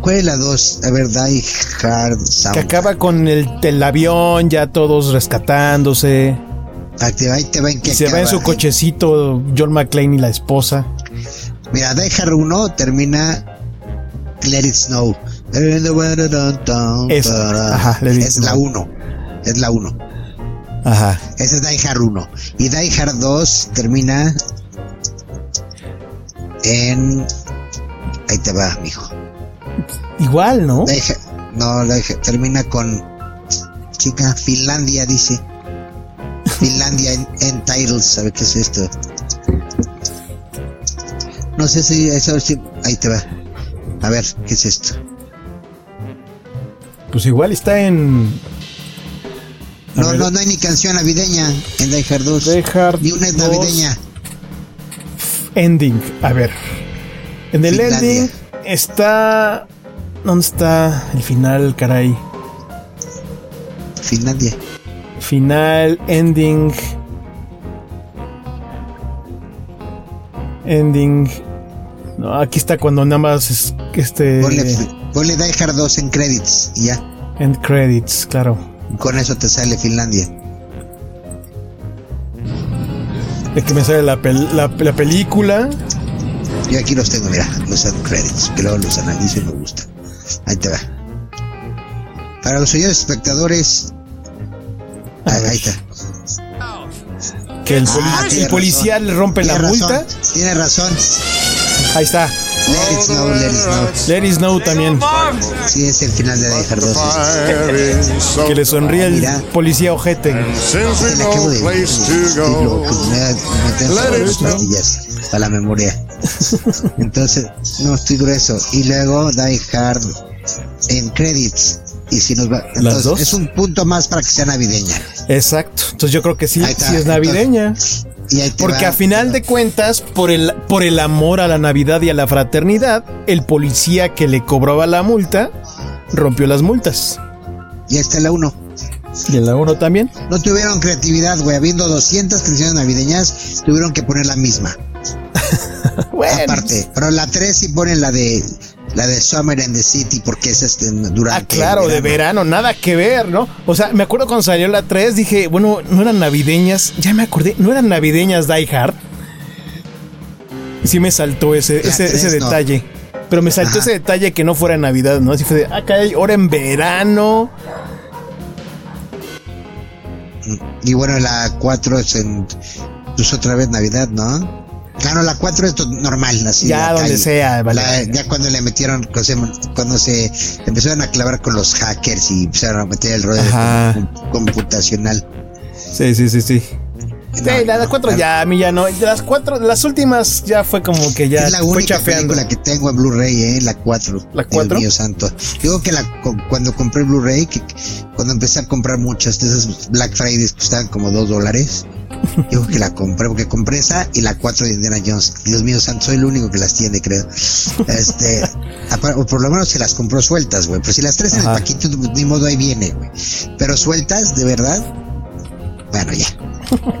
[SPEAKER 3] ¿Cuál es la 2? A ver, Die Hard Sound.
[SPEAKER 2] Que acaba con el, el avión, ya todos rescatándose.
[SPEAKER 3] Ah, te Ahí te va en
[SPEAKER 2] Y
[SPEAKER 3] que
[SPEAKER 2] se va en su
[SPEAKER 3] acaba.
[SPEAKER 2] cochecito John McClane y la esposa.
[SPEAKER 3] Mira, Die Hard 1 termina Let It Snow.
[SPEAKER 2] Es- ajá, Let It
[SPEAKER 3] es la
[SPEAKER 2] Snow.
[SPEAKER 3] 1. Es la 1.
[SPEAKER 2] Ajá.
[SPEAKER 3] Ese es Die Hard 1. Y Die Hard 2 termina en... Ahí te va, mijo.
[SPEAKER 2] Igual, ¿no?
[SPEAKER 3] Hard- no, termina con... Chica, Finlandia dice. Finlandia en, en titles, ¿sabe qué es esto? No sé si eso sí. Ahí te va. A ver, ¿qué es esto?
[SPEAKER 2] Pues igual está en. A
[SPEAKER 3] No,
[SPEAKER 2] ver.
[SPEAKER 3] no, no hay ni canción navideña en Die Hard 2.
[SPEAKER 2] Die Hard
[SPEAKER 3] Ni una es
[SPEAKER 2] 2.
[SPEAKER 3] navideña.
[SPEAKER 2] Ending. A ver. En el
[SPEAKER 3] Finlandia.
[SPEAKER 2] ending está. ¿Dónde está el final, caray?
[SPEAKER 3] Finlandia.
[SPEAKER 2] Final, ending. Ending. No, aquí está cuando nada más es este.
[SPEAKER 3] Ponle, ponle Die Hard 2 en credits y ya.
[SPEAKER 2] End credits, claro.
[SPEAKER 3] Con eso te sale Finlandia.
[SPEAKER 2] Es que me sale la, pel- la, la película.
[SPEAKER 3] Yo aquí los tengo, mira, los end credits, que luego los analizo y me gusta. Ahí te va. Para los señores espectadores, ahí, ahí está.
[SPEAKER 2] Que el, poli-
[SPEAKER 3] Ah,
[SPEAKER 2] el policía
[SPEAKER 3] razón.
[SPEAKER 2] le rompe la multa.
[SPEAKER 3] Tiene razón.
[SPEAKER 2] Ahí está.
[SPEAKER 3] Let it snow, let it snow.
[SPEAKER 2] Let it snow también.
[SPEAKER 3] Sí, es el final de Die Hard 2.
[SPEAKER 2] Que le sonríe el policía ojete.
[SPEAKER 3] Acabo de
[SPEAKER 1] Let it
[SPEAKER 3] las
[SPEAKER 1] snow.
[SPEAKER 3] pastillas para la memoria. [LAUGHS] Entonces, no estoy grueso. Y luego Die Hard en credits. Y si nos va, entonces,
[SPEAKER 2] dos?
[SPEAKER 3] es un punto más para que sea navideña.
[SPEAKER 2] Exacto. Entonces yo creo que sí,
[SPEAKER 3] está.
[SPEAKER 2] sí es navideña.
[SPEAKER 3] Y
[SPEAKER 2] Porque
[SPEAKER 3] va.
[SPEAKER 2] a final de cuentas, por el, por el amor a la Navidad y a la fraternidad, el policía que le cobraba la multa rompió las multas.
[SPEAKER 3] Y está la 1.
[SPEAKER 2] Y en la 1 también.
[SPEAKER 3] No tuvieron creatividad, güey. Habiendo 200 canciones navideñas, tuvieron que poner la misma. [LAUGHS]
[SPEAKER 2] Bueno.
[SPEAKER 3] Aparte. Pero la 3 sí ponen la de la de Summer in the City porque es este durante
[SPEAKER 2] Ah, claro,
[SPEAKER 3] el
[SPEAKER 2] de verano, nada que ver, ¿no? O sea, me acuerdo cuando salió la 3, dije, bueno, no eran navideñas, ya me acordé, no eran navideñas Die Hard. Sí me saltó ese,
[SPEAKER 3] La
[SPEAKER 2] ese,
[SPEAKER 3] tres
[SPEAKER 2] ese
[SPEAKER 3] no.
[SPEAKER 2] detalle. Pero me saltó
[SPEAKER 3] Ajá.
[SPEAKER 2] ese detalle que no fuera Navidad, ¿no? Así fue de, ah, caray, ahora en verano.
[SPEAKER 3] Y bueno, la 4 es en pues otra vez Navidad, ¿no? Claro, la 4 es normal, así.
[SPEAKER 2] Ya donde
[SPEAKER 3] calle.
[SPEAKER 2] sea, vale.
[SPEAKER 3] La- ya cuando le metieron, cuando se, empezaron a clavar con los hackers y empezaron a meter el rollo computacional.
[SPEAKER 2] Sí, sí, sí, sí. Sí,
[SPEAKER 3] No,
[SPEAKER 2] la, la 4 ya, a mí ya no. Las cuatro, las últimas ya fue como que ya
[SPEAKER 3] es la única película que tengo en Blu-ray, ¿eh? La 4.
[SPEAKER 2] ¿La cuatro?
[SPEAKER 3] Dios mío santo. Digo que la, cu- cuando compré Blu-ray, que cuando empecé a comprar muchas de esas Black Fridays costaban como 2 dólares. [LAUGHS] Digo que la compré porque compré esa y la 4 de Indiana Jones. Dios mío santo, soy el único que las tiene, creo. Este, [LAUGHS] o por lo menos se las compró sueltas, güey. Pero si las tres en el
[SPEAKER 2] Ajá.
[SPEAKER 3] paquito, pues, ni modo ahí viene, güey. Pero sueltas, de verdad. Bueno, ya.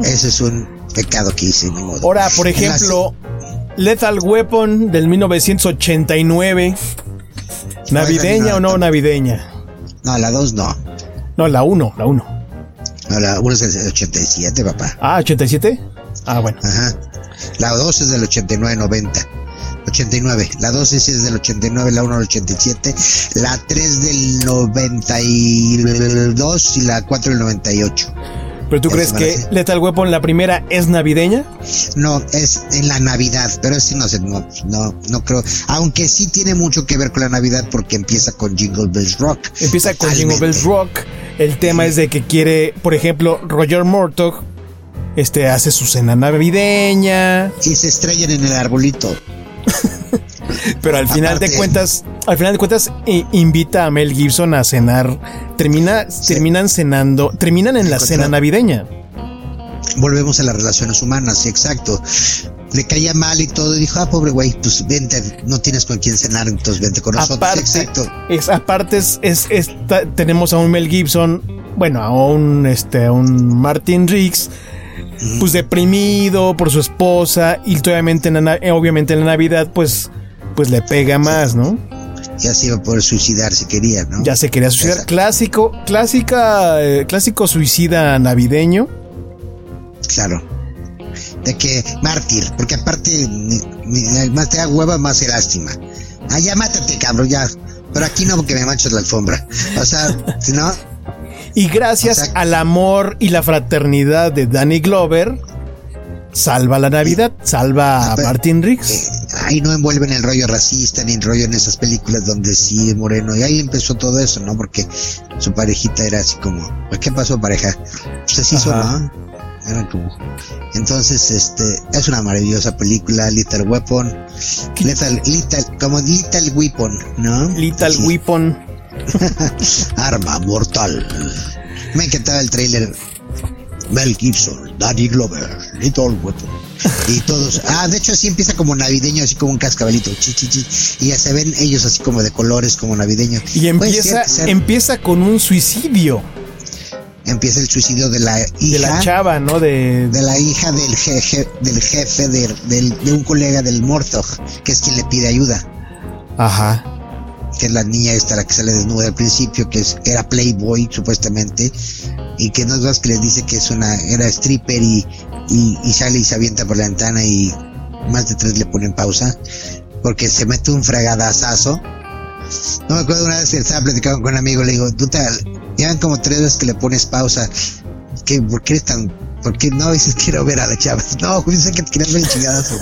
[SPEAKER 3] [LAUGHS] Ese es un pecado que hice, ni modo.
[SPEAKER 2] Ahora, por
[SPEAKER 3] las-
[SPEAKER 2] ejemplo, Lethal Weapon del 1989. ¿Navideña o no navideña?
[SPEAKER 3] No, la 2 no.
[SPEAKER 2] No, la 1, la 1.
[SPEAKER 3] No, la 1 es del 87, papá.
[SPEAKER 2] Ah, 87. Ah, bueno.
[SPEAKER 3] Ajá. La 2 es del 89-90. 89. La 2 es del 89, la 1 del 87. La 3 del 92 y la 4 del 98.
[SPEAKER 2] ¿Pero tú crees que Lethal Weapon, la primera, es navideña?
[SPEAKER 3] No, es en la Navidad, pero sí no sé, no, no, no creo. Aunque sí tiene mucho que ver con la Navidad porque empieza con Jingle Bells Rock.
[SPEAKER 2] Empieza con Jingle Bells Rock. El tema es de que quiere, por ejemplo, Roger Murdoch este hace su cena navideña.
[SPEAKER 3] Y se estrellan en el arbolito.
[SPEAKER 2] Pero al final de cuentas, al final de cuentas, invita a Mel Gibson a cenar. Termina, terminan cenando, terminan en la cena navideña.
[SPEAKER 3] Volvemos a las relaciones humanas, sí, exacto. Le caía mal y todo, y dijo, ah, pobre güey, pues vente, no tienes con quién cenar, entonces vente con nosotros. exacto.
[SPEAKER 2] Es, aparte, es, es, tenemos a un Mel Gibson, bueno, a un, este, a un Martin Riggs, pues deprimido por su esposa, y obviamente en la, obviamente en la Navidad, pues pues le pega más, ¿no?
[SPEAKER 3] Ya se iba a poder suicidar si quería, ¿no?
[SPEAKER 2] Ya se quería suicidar. Clásico, clásica, eh, clásico suicida navideño.
[SPEAKER 3] Claro. De que mártir, porque aparte más te da hueva, más se lástima. Ah, ya mátate, cabrón, ya. Pero aquí no porque me manchas la alfombra. O sea, si [LAUGHS] no.
[SPEAKER 2] Y gracias al amor y la fraternidad de Danny Glover, salva la Navidad, salva a Martin Riggs. Eh,
[SPEAKER 3] ahí no envuelven el rollo racista ni el rollo en esas películas donde sí es moreno. Y ahí empezó todo eso, ¿no? Porque su parejita era así como, pues, ¿qué pasó, pareja? Pues así son, ¿no? Era como. Entonces, este, es una maravillosa película, Little Weapon. Little, little, como Little Weapon, ¿no?
[SPEAKER 2] Little Weapon. [LAUGHS]
[SPEAKER 3] Arma mortal. Me encantaba el trailer Mel Gibson, Danny Glover, Little Weapon. Y todos, ah, de hecho así empieza como navideño, así como un cascabalito, chi, chi, chi, y ya se ven ellos así como de colores, como navideño.
[SPEAKER 2] Y empieza, empieza con un suicidio.
[SPEAKER 3] Empieza el suicidio de la hija.
[SPEAKER 2] De la chava, ¿no? De,
[SPEAKER 3] de la hija del jefe, del jefe de, de un colega del Mortog, que es quien le pide ayuda.
[SPEAKER 2] Ajá
[SPEAKER 3] que es la niña esta la que sale desnuda al principio, que es, era Playboy supuestamente, y que no es más que les dice que es una, era stripper y, y, sale y se avienta por la ventana y más de tres le ponen pausa, porque se mete un fregadazazo. No me acuerdo una vez que estaba platicando con un amigo, le digo, te, llevan como tres veces que le pones pausa, que ¿por qué eres tan porque no dices quiero ver a la chava. No, pensé que te querías ver el chingadazo. [LAUGHS]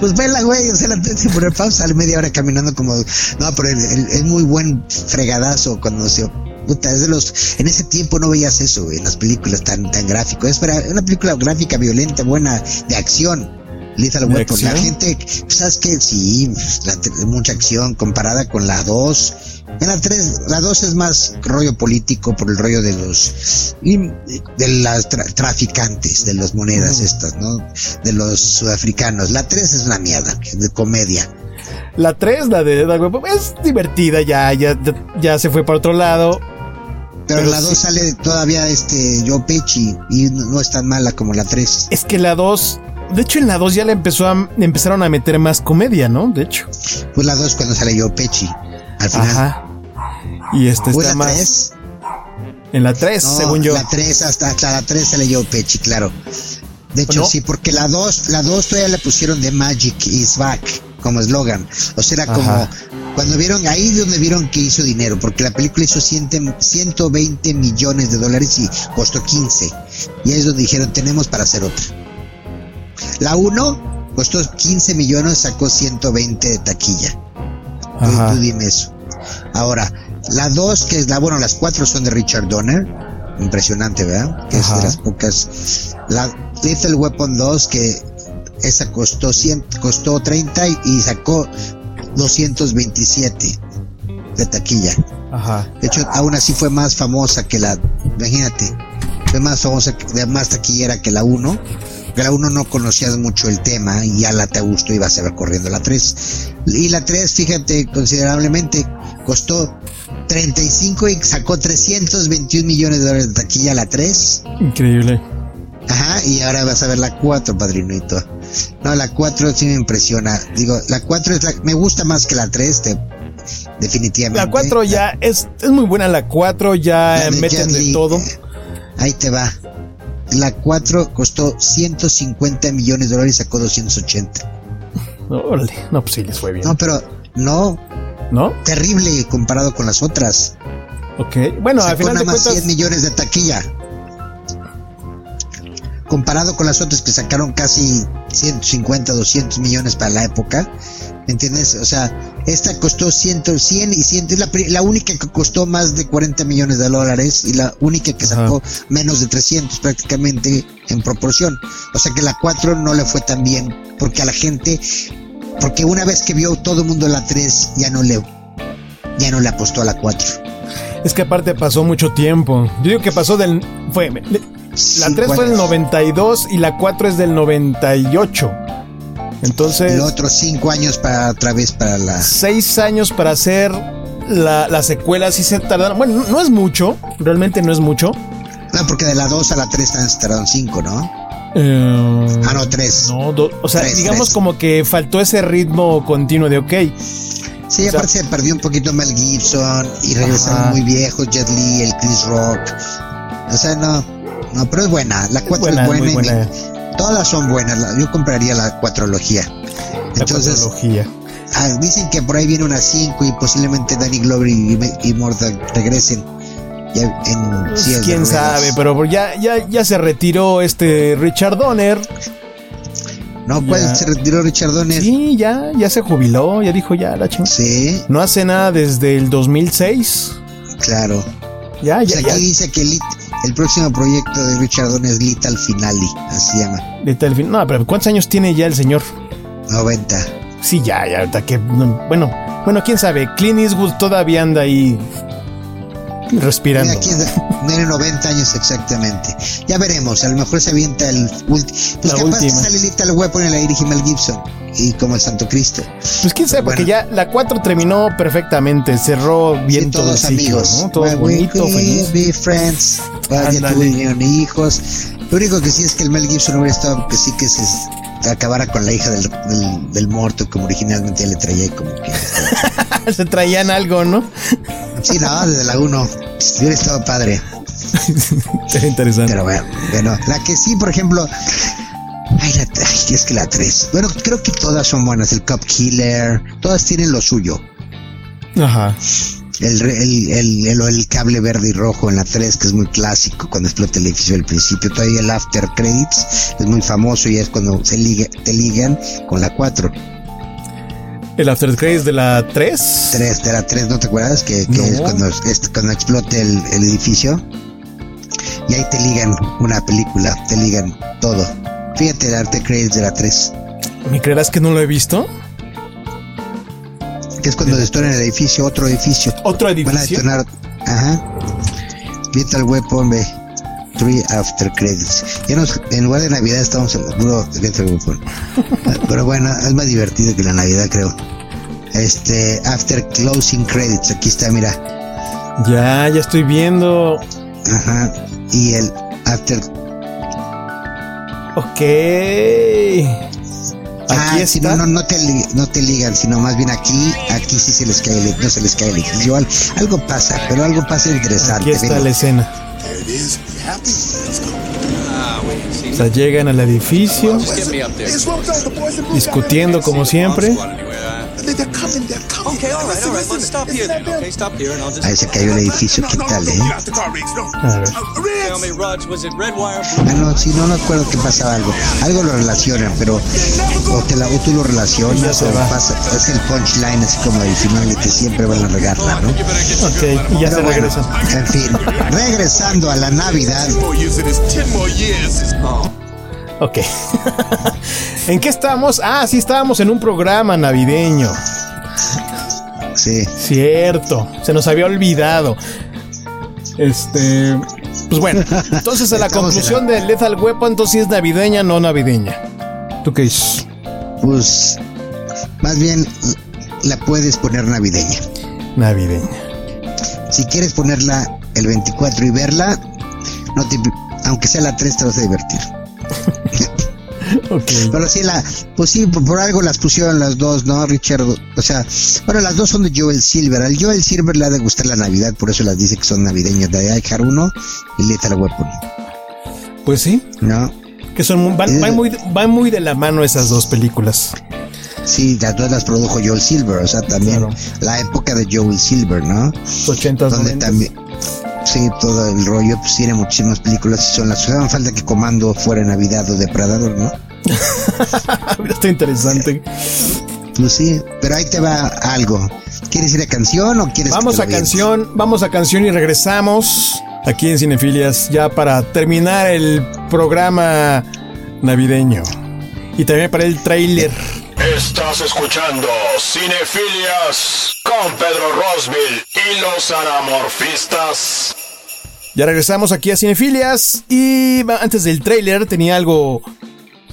[SPEAKER 3] pues vela, güey, o sea, la tienes que poner pausa, sale media hora caminando como, no, pero es muy buen fregadazo cuando se puta, es de los, en ese tiempo no veías eso, en las películas tan, tan gráfico, es para una película gráfica, violenta, buena, de acción. Lethal Weapon, la gente, ¿sabes qué? Sí, mucha acción comparada con la 2 en la 3, la 2 es más rollo político por el rollo de los de las traficantes de las monedas estas, ¿no? De los sudafricanos. La 3 es una mierda, de comedia.
[SPEAKER 2] La 3, la de es divertida, ya, ya, ya se fue para otro lado.
[SPEAKER 3] Pero, la 2 sale todavía este Joe Pesci y no, es tan mala como la 3.
[SPEAKER 2] Es que la 2 de hecho, en la 2 ya le empezó a, empezaron a meter más comedia, ¿no? De hecho.
[SPEAKER 3] Pues la 2 cuando sale Joe Pesci. Al final. Ajá.
[SPEAKER 2] Y este está más. En la 3, según yo.
[SPEAKER 3] La 3, hasta, hasta la 3 se leyó Pechi, claro. De hecho, sí, porque la 2, la 2 todavía le pusieron de Magic is back como eslogan. O sea, era como cuando vieron, ahí donde vieron que hizo dinero, porque la película hizo 120 millones de dólares y costó 15. Y ahí es donde dijeron, tenemos para hacer otra. La 1 costó 15 millones, sacó 120 de taquilla. Tú, dime eso. Ahora, la 2, que es la, bueno, las cuatro son de Richard Donner. Impresionante, ¿verdad? Que es de las pocas. La Lethal Weapon 2, que esa costó 100, costó 30 y sacó 227 de taquilla.
[SPEAKER 2] Ajá.
[SPEAKER 3] De hecho, aún así fue más famosa que la, imagínate, fue más famosa, más taquillera que la 1 la 1 no conocías mucho el tema y ya la te gustó y vas a ver corriendo la 3. Y la 3, fíjate, considerablemente costó 35 y sacó 321 millones de dólares de taquilla la 3.
[SPEAKER 2] Increíble.
[SPEAKER 3] Ajá, y ahora vas a ver la 4, padrinito. No, la 4 sí me impresiona. Digo, la 4 es la, me gusta más que la 3, te, definitivamente.
[SPEAKER 2] La 4 ya es, es muy buena, la 4 ya meten de todo.
[SPEAKER 3] Ahí te va. La 4 costó 150 millones de dólares y sacó 280.
[SPEAKER 2] no, pues sí les fue bien.
[SPEAKER 3] No, pero no.
[SPEAKER 2] ¿No?
[SPEAKER 3] Terrible comparado con las otras.
[SPEAKER 2] Ok. Bueno, al
[SPEAKER 3] Sacó
[SPEAKER 2] final
[SPEAKER 3] nada
[SPEAKER 2] de
[SPEAKER 3] más
[SPEAKER 2] cuentas.
[SPEAKER 3] 100 millones de taquilla. Comparado con las otras que sacaron casi 150, 200 millones para la época. ¿Me entiendes? O sea, esta costó 100, 100 y 100. Es la, única que costó más de 40 millones de dólares y la única que
[SPEAKER 2] Ajá.
[SPEAKER 3] sacó menos de 300 prácticamente en proporción. O sea que la 4 no le fue tan bien porque a la gente, porque una vez que vio todo el mundo la 3, ya no le, ya no le apostó a la 4.
[SPEAKER 2] Es que aparte pasó mucho tiempo. Yo digo que pasó del. Fue. La 3 fue del 92 y la 4 es del 98. Entonces,
[SPEAKER 3] Y otros cinco años para otra vez para la.
[SPEAKER 2] seis años para hacer la, la secuela. Sí se tardaron. Bueno, no, no es mucho. Realmente no es mucho.
[SPEAKER 3] No, porque de la 2 a la 3 están tardaron 5, ¿no?
[SPEAKER 2] Eh,
[SPEAKER 3] Ah, no, 3.
[SPEAKER 2] no, do- o sea,
[SPEAKER 3] Tres,
[SPEAKER 2] digamos
[SPEAKER 3] tres.
[SPEAKER 2] como que faltó ese ritmo continuo de ok.
[SPEAKER 3] Sí,
[SPEAKER 2] o sea-
[SPEAKER 3] aparte se perdió un poquito Mel Gibson y regresaron
[SPEAKER 2] Ajá.
[SPEAKER 3] muy viejos, Jet Li, el Chris Rock. O sea, no. No, pero es buena. La 4
[SPEAKER 2] buena,
[SPEAKER 3] es buena.
[SPEAKER 2] buena.
[SPEAKER 3] todas son buenas. Yo compraría la cuatrología.
[SPEAKER 2] La
[SPEAKER 3] Entonces,
[SPEAKER 2] cuatrología.
[SPEAKER 3] ah, dicen que por ahí viene una 5 y posiblemente Danny Glover y, y regresen. Ya en
[SPEAKER 2] Pues, quién sabe, pero ya, ya, ya se retiró este Richard Donner.
[SPEAKER 3] No, ¿cuál
[SPEAKER 2] Ya.
[SPEAKER 3] se retiró Richard Donner?
[SPEAKER 2] Sí, ya, ya se jubiló, ya dijo ya la chingada.
[SPEAKER 3] Sí,
[SPEAKER 2] No hace nada desde el 2006.
[SPEAKER 3] claro.
[SPEAKER 2] Ya, ya, ya.
[SPEAKER 3] aquí dice que Lit- el próximo proyecto de Richard Donner es Lethal Finale, así se llama.
[SPEAKER 2] Ahorita el fin- No, pero ¿cuántos años tiene ya el señor?
[SPEAKER 3] 90.
[SPEAKER 2] Sí, ya, ya, ahorita que. no, Bueno, bueno, quién sabe. Clint Eastwood todavía anda ahí respirando.
[SPEAKER 3] Mira, tiene 90 años exactamente. Ya veremos, a lo mejor se avienta el Pues
[SPEAKER 2] La
[SPEAKER 3] capaz que sale Lethal Weapon y la dirige Mel Gibson. Y como el Santo Cristo.
[SPEAKER 2] Pues quién sabe, porque ya la 4 terminó perfectamente, cerró bien
[SPEAKER 3] Sí,
[SPEAKER 2] todo
[SPEAKER 3] todos
[SPEAKER 2] el ciclo,
[SPEAKER 3] amigos.
[SPEAKER 2] ¿no? Todos
[SPEAKER 3] We
[SPEAKER 2] bonito, feliz.
[SPEAKER 3] be friends. Ya tuvieron hijos. Lo único que sí es que el Mel Gibson hubiera estado que sí que se acabara con la hija del, del, del muerto como originalmente le traía como que [LAUGHS]
[SPEAKER 2] Se traían algo, ¿no?
[SPEAKER 3] Sí no desde la 1 hubiera estado padre. [LAUGHS]
[SPEAKER 2] Sería interesante.
[SPEAKER 3] pero bueno, bueno la que sí por ejemplo ay, la, ay, es que la 3 bueno creo que todas son buenas el Cop Killer todas tienen lo suyo.
[SPEAKER 2] Ajá.
[SPEAKER 3] el, el, el, el, el cable verde y rojo en la 3 que es muy clásico cuando explota el edificio al principio. Todavía el after credits es muy famoso y es cuando se liga, te ligan con la 4
[SPEAKER 2] El After Credits de la 3.
[SPEAKER 3] 3 de la 3 ¿no te acuerdas? que, que
[SPEAKER 2] No.
[SPEAKER 3] es cuando, es cuando explote el, el edificio y ahí te ligan una película te ligan todo fíjate el after credits de la 3
[SPEAKER 2] ¿Me creerás que no lo he visto?
[SPEAKER 3] que es cuando detonan el edificio otro edificio
[SPEAKER 2] ¿Otro
[SPEAKER 3] van a
[SPEAKER 2] edificio?
[SPEAKER 3] detonar ajá Lethal Weapon ve Three After Credits ya nos, en lugar de Navidad estamos en puro pero bueno es más divertido que la Navidad creo este After Closing Credits aquí está mira
[SPEAKER 2] Ya, ya estoy viendo.
[SPEAKER 3] ajá y el After
[SPEAKER 2] Ok.
[SPEAKER 3] Ah,
[SPEAKER 2] Aquí
[SPEAKER 3] si no, no, no te, no te ligan, sino más bien aquí, aquí sí se les cae el, no se les cae el edificio. Al- Algo pasa, pero algo pasa interesante.
[SPEAKER 2] Aquí está la escena. O sea, llegan al edificio discutiendo como siempre.
[SPEAKER 3] Ahí se cayó el edificio, ¿qué tal, eh?
[SPEAKER 2] A ver.
[SPEAKER 3] Ah, no, si no me acuerdo que pasaba algo. Algo lo relacionan, pero o, te la, o tú lo relacionas
[SPEAKER 2] se
[SPEAKER 3] o pasa, es el punchline así como el final y que siempre van a regarla, ¿no?
[SPEAKER 2] Ok, y ya se
[SPEAKER 3] Pero bueno,
[SPEAKER 2] regresan.
[SPEAKER 3] en fin, regresando a la Navidad,
[SPEAKER 2] Ok. [LAUGHS] ¿En qué estamos? Ah, sí, estábamos en un programa navideño.
[SPEAKER 3] sí,
[SPEAKER 2] Cierto, se nos había olvidado. Este. Pues bueno, [LAUGHS] entonces a la
[SPEAKER 3] Estamos en
[SPEAKER 2] conclusión de Lethal Weapon, entonces es navideña, no navideña. ¿Tú qué dices?
[SPEAKER 3] pues más bien la puedes poner navideña.
[SPEAKER 2] Navideña.
[SPEAKER 3] Si quieres ponerla el 24 y verla, no te, aunque sea la 3 te vas a divertir. Pero sí, la, pues sí, por, por algo las pusieron las dos, ¿no, Richard? O sea, bueno, las dos son de Joel Silver. Al Joel Silver le ha de gustar la Navidad, por eso las dice que son navideñas. De Hard 1 y Lethal Weapon,
[SPEAKER 2] Pues sí,
[SPEAKER 3] ¿no?
[SPEAKER 2] que son van, van muy, van muy de la mano esas dos películas.
[SPEAKER 3] Sí, las dos las produjo Joel Silver, o sea, también
[SPEAKER 2] Claro.
[SPEAKER 3] la época de Joel Silver, ¿no?
[SPEAKER 2] Los 80s,
[SPEAKER 3] Donde
[SPEAKER 2] 90s.
[SPEAKER 3] también, sí, todo el rollo, pues tiene muchísimas películas y son las. Hagan falta que Comando fuera Navidad o Depredador, ¿no? [LAUGHS]
[SPEAKER 2] Está interesante.
[SPEAKER 3] Pues sí, pero ahí te va algo. ¿Quieres ir a canción o quieres
[SPEAKER 2] Vamos
[SPEAKER 3] que
[SPEAKER 2] a
[SPEAKER 3] te lo
[SPEAKER 2] canción, vamos a canción y regresamos aquí en Cinefilias ya para terminar el programa navideño. Y también para el tráiler.
[SPEAKER 1] Estás escuchando Cinefilias con Pedro Rosville y los anamorfistas.
[SPEAKER 2] Ya regresamos aquí a Cinefilias y antes del tráiler tenía algo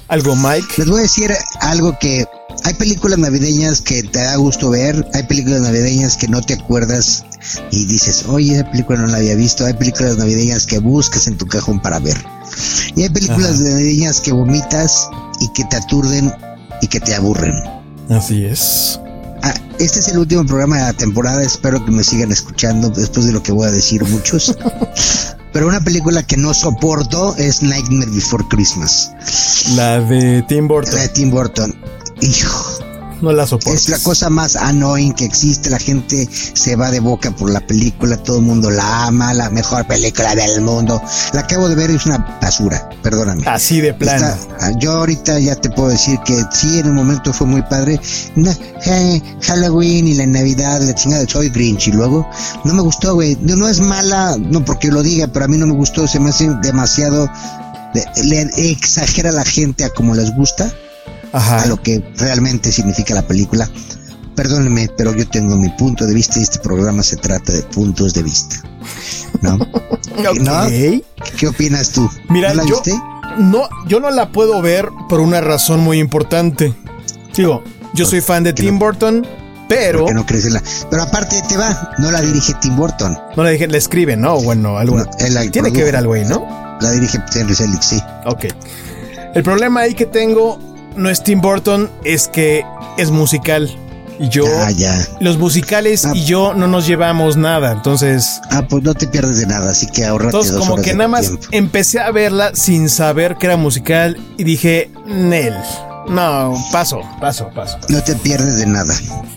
[SPEAKER 2] algo Mike.
[SPEAKER 3] Les voy a decir algo que hay películas navideñas que te da gusto ver, hay películas navideñas que no te acuerdas y dices, oye, esa película no la había visto, hay películas navideñas que buscas en tu cajón para ver. Y hay películas navideñas que vomitas y que te aturden y que te aburren.
[SPEAKER 2] Así es.
[SPEAKER 3] Ah, este es el último programa de la temporada, espero que me sigan escuchando después de lo que voy a decir muchos. [LAUGHS] Pero una película que no soporto es Nightmare Before Christmas,
[SPEAKER 2] La de Tim Burton.
[SPEAKER 3] la de Tim Burton. Hijo,
[SPEAKER 2] No la soporto.
[SPEAKER 3] es la cosa más annoying que existe. La gente se va de boca por la película, todo el mundo la ama, la mejor película del mundo. La acabo de ver y es una basura, perdóname.
[SPEAKER 2] Así de plano.
[SPEAKER 3] Está- yo ahorita ya te puedo decir que sí, en un momento fue muy padre. No, eh, Halloween y la Navidad, la chingada, soy Grinch. Y luego, no me gustó, güey. No, no es mala, no porque lo diga, pero a mí no me gustó. Se me hace demasiado. de- le exagera a la gente a como les gusta,
[SPEAKER 2] Ajá.
[SPEAKER 3] a lo que realmente significa la película. Perdónenme, pero yo tengo mi punto de vista y este programa se trata de puntos de vista. ¿No? [LAUGHS]
[SPEAKER 2] Ok.
[SPEAKER 3] ¿No? ¿Qué opinas tú?
[SPEAKER 2] Mira,
[SPEAKER 3] ¿No la
[SPEAKER 2] yo
[SPEAKER 3] viste?
[SPEAKER 2] no, yo no la puedo ver por una razón muy importante. Digo, yo soy fan de Tim
[SPEAKER 3] no?
[SPEAKER 2] Burton, pero
[SPEAKER 3] Porque no crees en la. Pero aparte te va, no la dirige Tim Burton.
[SPEAKER 2] no le dije, le escriben, ¿no? Bueno, algo.
[SPEAKER 3] No, la
[SPEAKER 2] Tiene que ver algo ahí, ¿no?
[SPEAKER 3] La dirige Henry Selick, sí.
[SPEAKER 2] Ok. El problema ahí que tengo no es Tim Burton, es que es musical. Y yo,
[SPEAKER 3] Ah, ya.
[SPEAKER 2] los musicales
[SPEAKER 3] Ah.
[SPEAKER 2] y yo no nos llevamos nada. Entonces,
[SPEAKER 3] Ah, pues no te pierdes de nada, así que ahorrate
[SPEAKER 2] entonces
[SPEAKER 3] dos
[SPEAKER 2] como
[SPEAKER 3] horas
[SPEAKER 2] que nada más
[SPEAKER 3] tiempo.
[SPEAKER 2] empecé a verla sin saber que era musical y dije, Nel. No, paso, paso, paso.
[SPEAKER 3] No te pierdes de nada.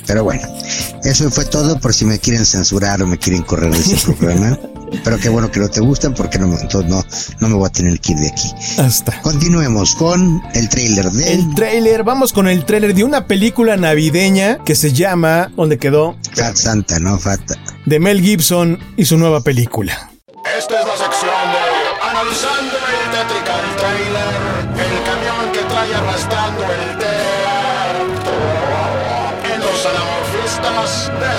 [SPEAKER 3] Pero bueno, eso fue todo por si me quieren censurar o me quieren correr de ese [LAUGHS] programa. Pero qué bueno que no te gustan porque no, entonces no, no me voy a tener que ir de aquí.
[SPEAKER 2] Hasta.
[SPEAKER 3] Continuemos con el trailer de
[SPEAKER 2] El tráiler, vamos con el tráiler de una película navideña que se llama, ¿dónde quedó?
[SPEAKER 3] Fat Santa, ¿no? Fat.
[SPEAKER 2] De Mel Gibson y su nueva película.
[SPEAKER 1] Esta es la sección de Analizando el Tetrical Trailer, el camión que trae arrastrando el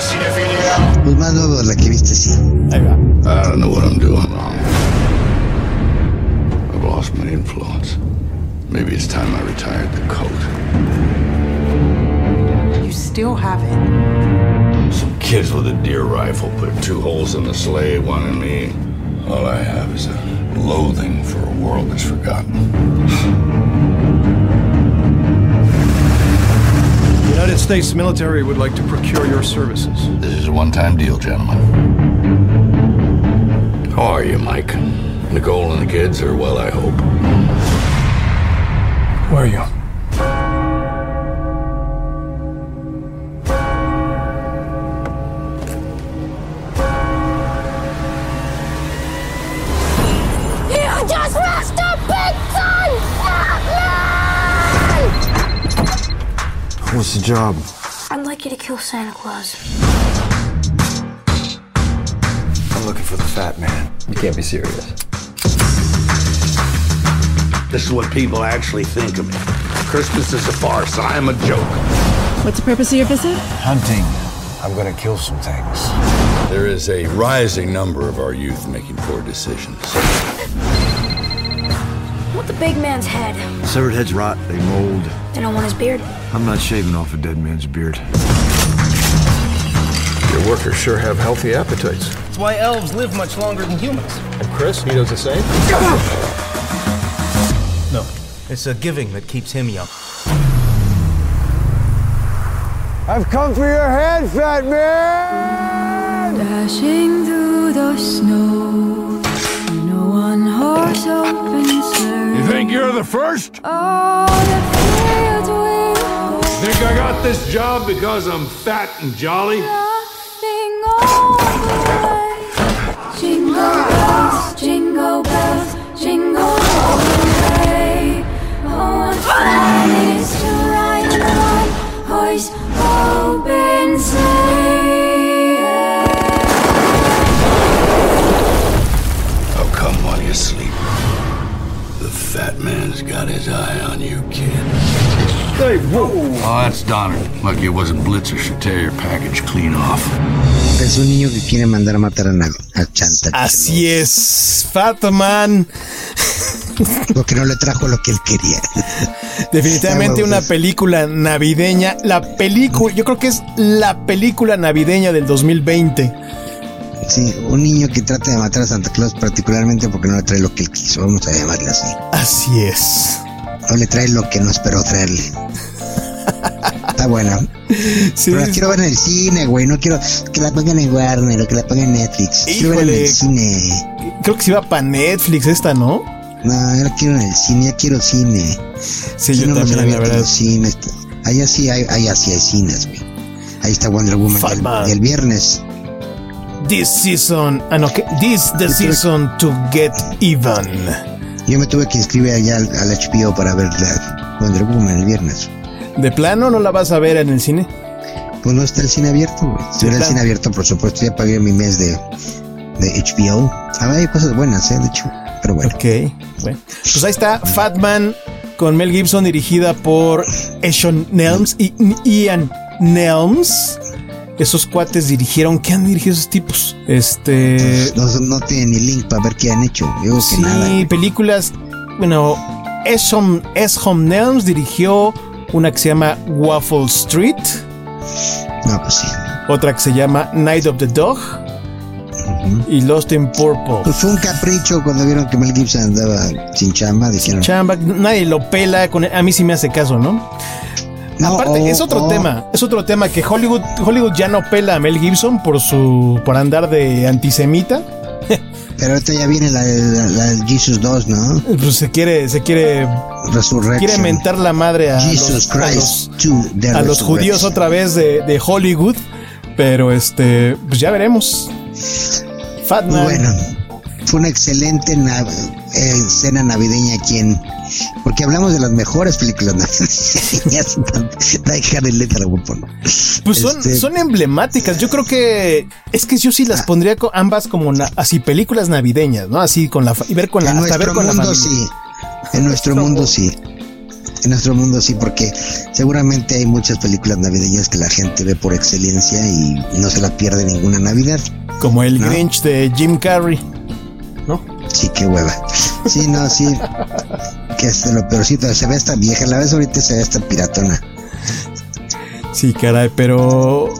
[SPEAKER 1] anamorfistas de cinefilia.
[SPEAKER 3] Pues más nuevo de la que viste, sí.
[SPEAKER 2] Ahí va.
[SPEAKER 4] I don't know what I'm doing wrong. I've lost my influence. Maybe it's time I retired the coat.
[SPEAKER 5] You still have it.
[SPEAKER 4] Some kids with a deer rifle put two holes in the sleigh, one in me. All I have is a loathing for a world that's forgotten.
[SPEAKER 6] United States military would like to procure your services.
[SPEAKER 4] This is a one-time deal, gentlemen. How are you, Mike? Nicole and the kids are well, I hope.
[SPEAKER 6] Where are you?
[SPEAKER 7] You
[SPEAKER 8] What's the job?
[SPEAKER 7] I'd like you to kill Santa Claus.
[SPEAKER 8] I'm looking for the fat man. You can't be serious.
[SPEAKER 4] This is what people actually think of me. Christmas is a farce. I am a joke.
[SPEAKER 9] What's the purpose of your visit?
[SPEAKER 8] Hunting. I'm gonna kill some things.
[SPEAKER 4] There is a rising number of our youth making poor decisions.
[SPEAKER 7] Want the big man's head.
[SPEAKER 8] Severed heads rot, they mold.
[SPEAKER 7] Then I want his beard.
[SPEAKER 8] I'm not shaving off a dead man's beard.
[SPEAKER 6] Your workers sure have healthy appetites.
[SPEAKER 10] That's why elves live much longer than humans.
[SPEAKER 6] And Chris, he does the same?
[SPEAKER 10] No, it's a giving that keeps him young.
[SPEAKER 8] I've come for your head, fat man!
[SPEAKER 9] Dashing through the snow. No one horse open
[SPEAKER 4] you think you're the first?
[SPEAKER 9] Oh,
[SPEAKER 4] think I got this job because I'm fat and jolly?
[SPEAKER 9] Jingle bells, jingle bells, jingle all the way. To ride hoist open sleigh.
[SPEAKER 4] Oh, that's Donner. Lucky it wasn't Blitzer should tear your package clean off.
[SPEAKER 3] Es un niño que quiere mandar a matar a, a Chanta.
[SPEAKER 2] Así es, Fatman. [LAUGHS]
[SPEAKER 3] Porque no le trajo lo que él quería.
[SPEAKER 2] Definitivamente
[SPEAKER 3] ah,
[SPEAKER 2] una
[SPEAKER 3] pues.
[SPEAKER 2] película navideña. La película, yo creo que es la película navideña del 2020.
[SPEAKER 3] Sí, un niño que trata de matar a Santa Claus particularmente porque no le trae lo que él quiso, vamos a llamarle así.
[SPEAKER 2] Así es.
[SPEAKER 3] No le trae lo que no esperó traerle. Está buena.
[SPEAKER 2] Sí,
[SPEAKER 3] Pero la quiero ver en el cine, güey. No quiero que la pongan en Warner o que la pongan en Netflix. Quiero verla en
[SPEAKER 2] Híjole.
[SPEAKER 3] el cine.
[SPEAKER 2] creo que se iba para Netflix esta, ¿no?
[SPEAKER 3] No, yo la quiero en el cine, ya quiero cine.
[SPEAKER 2] Sí, yo
[SPEAKER 3] no
[SPEAKER 2] también, la verdad.
[SPEAKER 3] los cines. Allá sí hay, allá sí hay cines, güey. Ahí está Wonder Woman. El, el viernes.
[SPEAKER 2] This season, ah no, this the season to get even.
[SPEAKER 3] Yo me tuve que inscribir allá al, al HBO para ver la Wonder Woman el viernes.
[SPEAKER 2] ¿De plano no la vas a ver en el cine?
[SPEAKER 3] Pues no está el cine abierto. Si hubiera el cine abierto, por supuesto, ya pagué mi mes de, de HBO. A ver, hay cosas buenas, ¿eh? De hecho. Pero bueno.
[SPEAKER 2] Ok, bueno. Pues ahí está Fatman con Mel Gibson dirigida por Eshon Nelms y Ian Nelms. Esos cuates dirigieron, ¿qué han dirigido esos tipos? Este...
[SPEAKER 3] No, no tienen ni link para ver qué han hecho. Yo digo que
[SPEAKER 2] Sí,
[SPEAKER 3] nada.
[SPEAKER 2] películas. Bueno, Eshom, Eshom Nelms dirigió una que se llama Waffle Street,
[SPEAKER 3] No, pues sí.
[SPEAKER 2] otra que se llama Night of the Dog y Lost in Purple.
[SPEAKER 3] Pues fue un capricho cuando vieron que Mel Gibson andaba sin chamba. Dijeron,
[SPEAKER 2] Chamba, nadie lo pela, con a mí sí me hace caso, ¿no?
[SPEAKER 3] No,
[SPEAKER 2] Aparte, es otro
[SPEAKER 3] o-
[SPEAKER 2] tema, es otro tema que Hollywood, Hollywood ya no pela a Mel Gibson por su, por andar de antisemita. [LAUGHS]
[SPEAKER 3] Pero ahorita ya viene la, la, la Jesus 2, ¿no?
[SPEAKER 2] Pues se quiere, se quiere, quiere mentar la madre a
[SPEAKER 3] Jesus
[SPEAKER 2] los, a
[SPEAKER 3] Christ
[SPEAKER 2] los-
[SPEAKER 3] 2, The
[SPEAKER 2] a los judíos otra vez de, de Hollywood. Pero este, pues ya veremos. Fatman.
[SPEAKER 3] Bueno, fue una excelente nav- eh, escena navideña aquí en... Porque hablamos de las mejores películas navideñas. [LAUGHS] Lethal Weapon.
[SPEAKER 2] Pues son,
[SPEAKER 3] Este-
[SPEAKER 2] son emblemáticas. Yo creo que es que yo sí las pondría co- ambas como así películas navideñas, ¿no? Así con la y ver con la
[SPEAKER 3] en
[SPEAKER 2] hasta ver
[SPEAKER 3] nuestro
[SPEAKER 2] con
[SPEAKER 3] mundo sí. En nuestro mundo sí. En nuestro mundo sí, porque seguramente hay muchas películas navideñas que la gente ve por excelencia y no se la pierde ninguna Navidad.
[SPEAKER 2] Como el
[SPEAKER 3] ¿No?
[SPEAKER 2] Grinch de Jim Carrey. ¿No?
[SPEAKER 3] Sí, qué hueva. Sí, no, sí. Que es de lo peorcito. Se ve esta vieja, la ves ahorita se ve esta piratona.
[SPEAKER 2] Sí, caray, pero.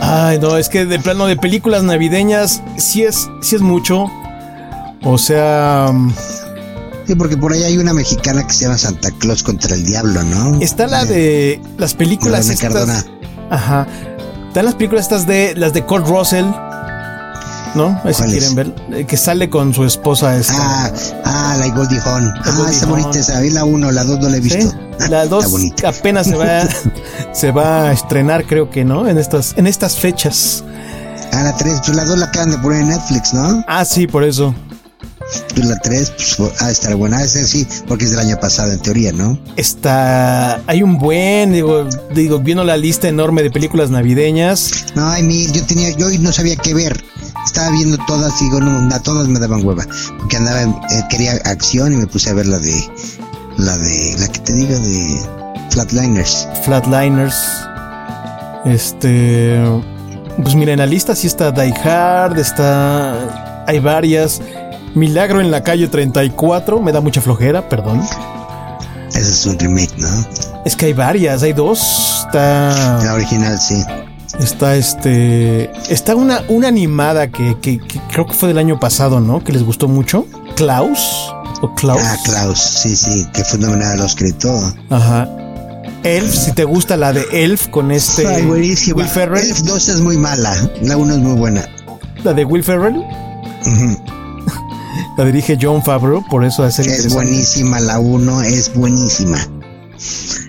[SPEAKER 2] Ay, no, es que de plano de películas navideñas sí es, sí es mucho. O sea, mm,
[SPEAKER 3] Sí, porque por ahí hay una mexicana que se llama Santa Claus contra el Diablo, ¿no?
[SPEAKER 2] está la de las películas estas.
[SPEAKER 3] Cardona.
[SPEAKER 2] Ajá. Están las películas estas de las de Kurt Russell. ¿No? Ahí si quieren ver. eh, Que sale con su esposa esta.
[SPEAKER 3] Ah, ah, la Goldie Hawn. Ah,
[SPEAKER 2] Goldie
[SPEAKER 3] está bonita esa. Vi la uno, la dos no la he
[SPEAKER 2] Sí,
[SPEAKER 3] visto.
[SPEAKER 2] La dos
[SPEAKER 3] Está bonita.
[SPEAKER 2] apenas se va, [LAUGHS] se va a estrenar, creo que, ¿no? En estas, en estas fechas.
[SPEAKER 3] Ah, la tres, pues la dos la acaban de poner en Netflix, ¿no?
[SPEAKER 2] Ah, sí, por eso.
[SPEAKER 3] Pues la tres, pues ha de estar buena. Esa sí, porque es del año pasado en teoría, ¿no?
[SPEAKER 2] Está. Hay un buen, digo, digo, viendo la lista enorme de películas navideñas.
[SPEAKER 3] No, ay, mi, yo tenía, yo no sabía qué ver. Estaba viendo todas y digo, no, a todas me daban hueva. Porque andaba, eh, quería acción y me puse a ver la de, la de, la que te digo de Flatliners.
[SPEAKER 2] Flatliners. Este. Pues mira, en la lista sí está Die Hard, está. Hay varias. Milagro en la calle 34, me da mucha flojera, perdón.
[SPEAKER 3] Ese es un remake, ¿no?
[SPEAKER 2] Es que hay varias, hay dos. Está.
[SPEAKER 3] La original, sí.
[SPEAKER 2] Está este. Está una, una animada que, que- que creo que fue del año pasado, ¿no? Que les gustó mucho. Klaus. O Klaus.
[SPEAKER 3] Ah, Klaus, sí, sí, que fue nominada y todo.
[SPEAKER 2] Ajá. Elf, si te gusta la de Elf con este.
[SPEAKER 3] Ay, buenísima.
[SPEAKER 2] Will Ferrell.
[SPEAKER 3] Elf 2 es muy mala, la 1 es muy buena.
[SPEAKER 2] La de Will Ferrell. [LAUGHS] La dirige John Favreau, por eso es el
[SPEAKER 3] Es buenísima, la 1 es buenísima.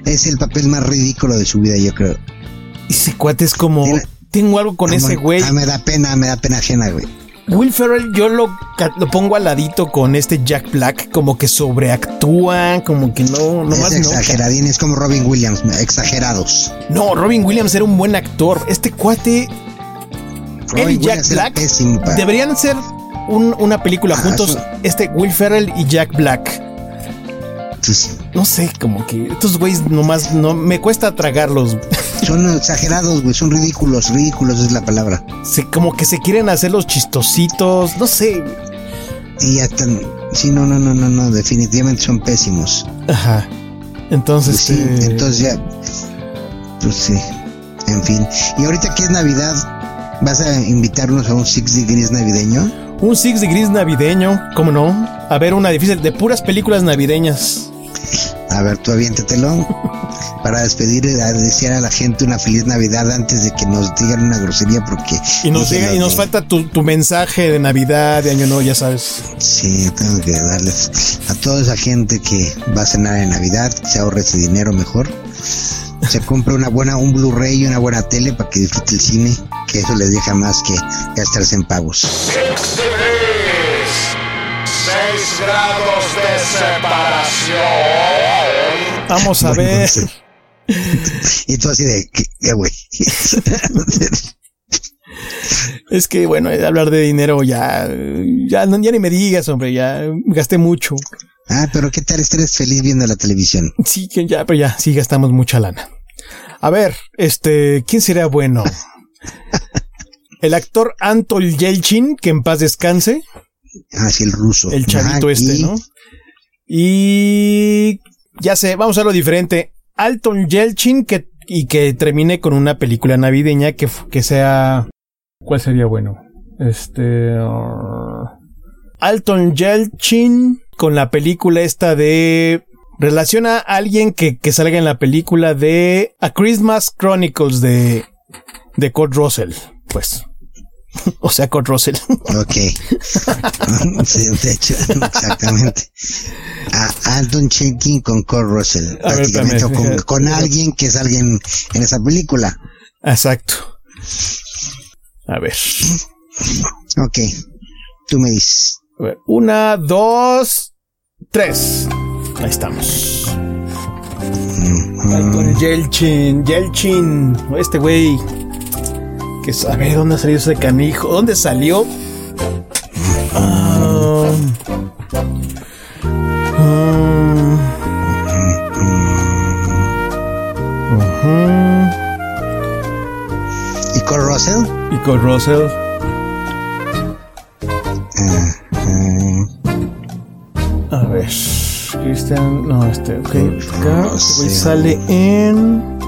[SPEAKER 3] Es el papel más ridículo de su vida, yo creo.
[SPEAKER 2] Ese cuate es como.
[SPEAKER 3] Mira,
[SPEAKER 2] Tengo algo con ese
[SPEAKER 3] Como-
[SPEAKER 2] güey.
[SPEAKER 3] Ah, me da pena, me da pena ajena, güey.
[SPEAKER 2] Will Ferrell, yo lo, lo pongo al ladito con este Jack Black, como que sobreactúa, como que no, no
[SPEAKER 3] es
[SPEAKER 2] más no.
[SPEAKER 3] exageradín, es como Robin Williams, exagerados.
[SPEAKER 2] No, Robin Williams era un buen actor. Este cuate, él y
[SPEAKER 3] Robin
[SPEAKER 2] Jack Black
[SPEAKER 3] pésimo,
[SPEAKER 2] deberían ser un- una película
[SPEAKER 3] Ah,
[SPEAKER 2] juntos.
[SPEAKER 3] eso-
[SPEAKER 2] Este Will Ferrell y Jack Black.
[SPEAKER 3] Pues,
[SPEAKER 2] no sé, como que estos güeyes nomás no me cuesta tragarlos. [LAUGHS]
[SPEAKER 3] Son exagerados, güey, son ridículos, ridículos es la palabra.
[SPEAKER 2] Se, como que se quieren hacer los chistositos, no sé.
[SPEAKER 3] Y ya están, sí, no, no, no, no, no, definitivamente son pésimos.
[SPEAKER 2] Ajá. Entonces,
[SPEAKER 3] Pues sí,
[SPEAKER 2] eh,
[SPEAKER 3] entonces ya, pues sí, en fin. Y ahorita que es Navidad, ¿vas a invitarnos a un Six Degrees navideño?
[SPEAKER 2] un Six Degrees navideño, ¿cómo no? A ver, una difícil de puras películas navideñas.
[SPEAKER 3] A ver, tú aviéntatelo para despedir, a desear a la gente una feliz Navidad antes de que nos digan una grosería porque...
[SPEAKER 2] Y nos, llega- y falta tu, tu mensaje de Navidad, de Año Nuevo, ya sabes.
[SPEAKER 3] Sí, tengo que darles a toda esa gente que va a cenar en Navidad, se ahorre ese dinero mejor. Se compre una buena, un Blu-ray y una buena tele para que disfrute el cine, que eso les deja más que gastarse en pagos.
[SPEAKER 1] Grados de separación.
[SPEAKER 2] Vamos a ver.
[SPEAKER 3] Y tú así de, ¿qué, güey? [LAUGHS]
[SPEAKER 2] Es que, bueno, hablar de dinero ya, ya, no- ya ni me digas, hombre, ya gasté mucho.
[SPEAKER 3] ah, pero ¿qué tal estés feliz viendo la televisión?
[SPEAKER 2] Sí, que ya, pero ya, sí gastamos mucha lana. A ver, este, ¿quién sería bueno? [LAUGHS] El actor Anton Yelchin, que en paz descanse,
[SPEAKER 3] Así el ruso.
[SPEAKER 2] el chavito
[SPEAKER 3] Ah,
[SPEAKER 2] este,
[SPEAKER 3] y-
[SPEAKER 2] ¿no? Y ya sé, vamos a hacerlo diferente. Alton Yelchin que, y que termine con una película navideña que, que sea... ¿Cuál sería bueno? Este... uh, Alton Yelchin con la película esta de... Relaciona a alguien que, que salga en la película de A Christmas Chronicles de, de Kurt Russell. Pues. [LAUGHS] o sea, Kurt Russell.
[SPEAKER 3] Ok. [LAUGHS] sí, de hecho, [LAUGHS] exactamente. A Anton Chenkin con Kurt Russell.
[SPEAKER 2] Ver,
[SPEAKER 3] prácticamente, con, con alguien que es alguien en esa película.
[SPEAKER 2] Exacto. A ver.
[SPEAKER 3] Ok. Tú me dices.
[SPEAKER 2] A ver, Una, dos, tres. Ahí estamos. Ahí con Yelchin, Yelchin. Este güey. Que sabe dónde salió ese canijo. ¿Dónde salió? Ah, ah,
[SPEAKER 3] ¿Y Kurt Russell?
[SPEAKER 2] Y con Russell. A ver. Christian. No, este, ok. Acá. Este sale en.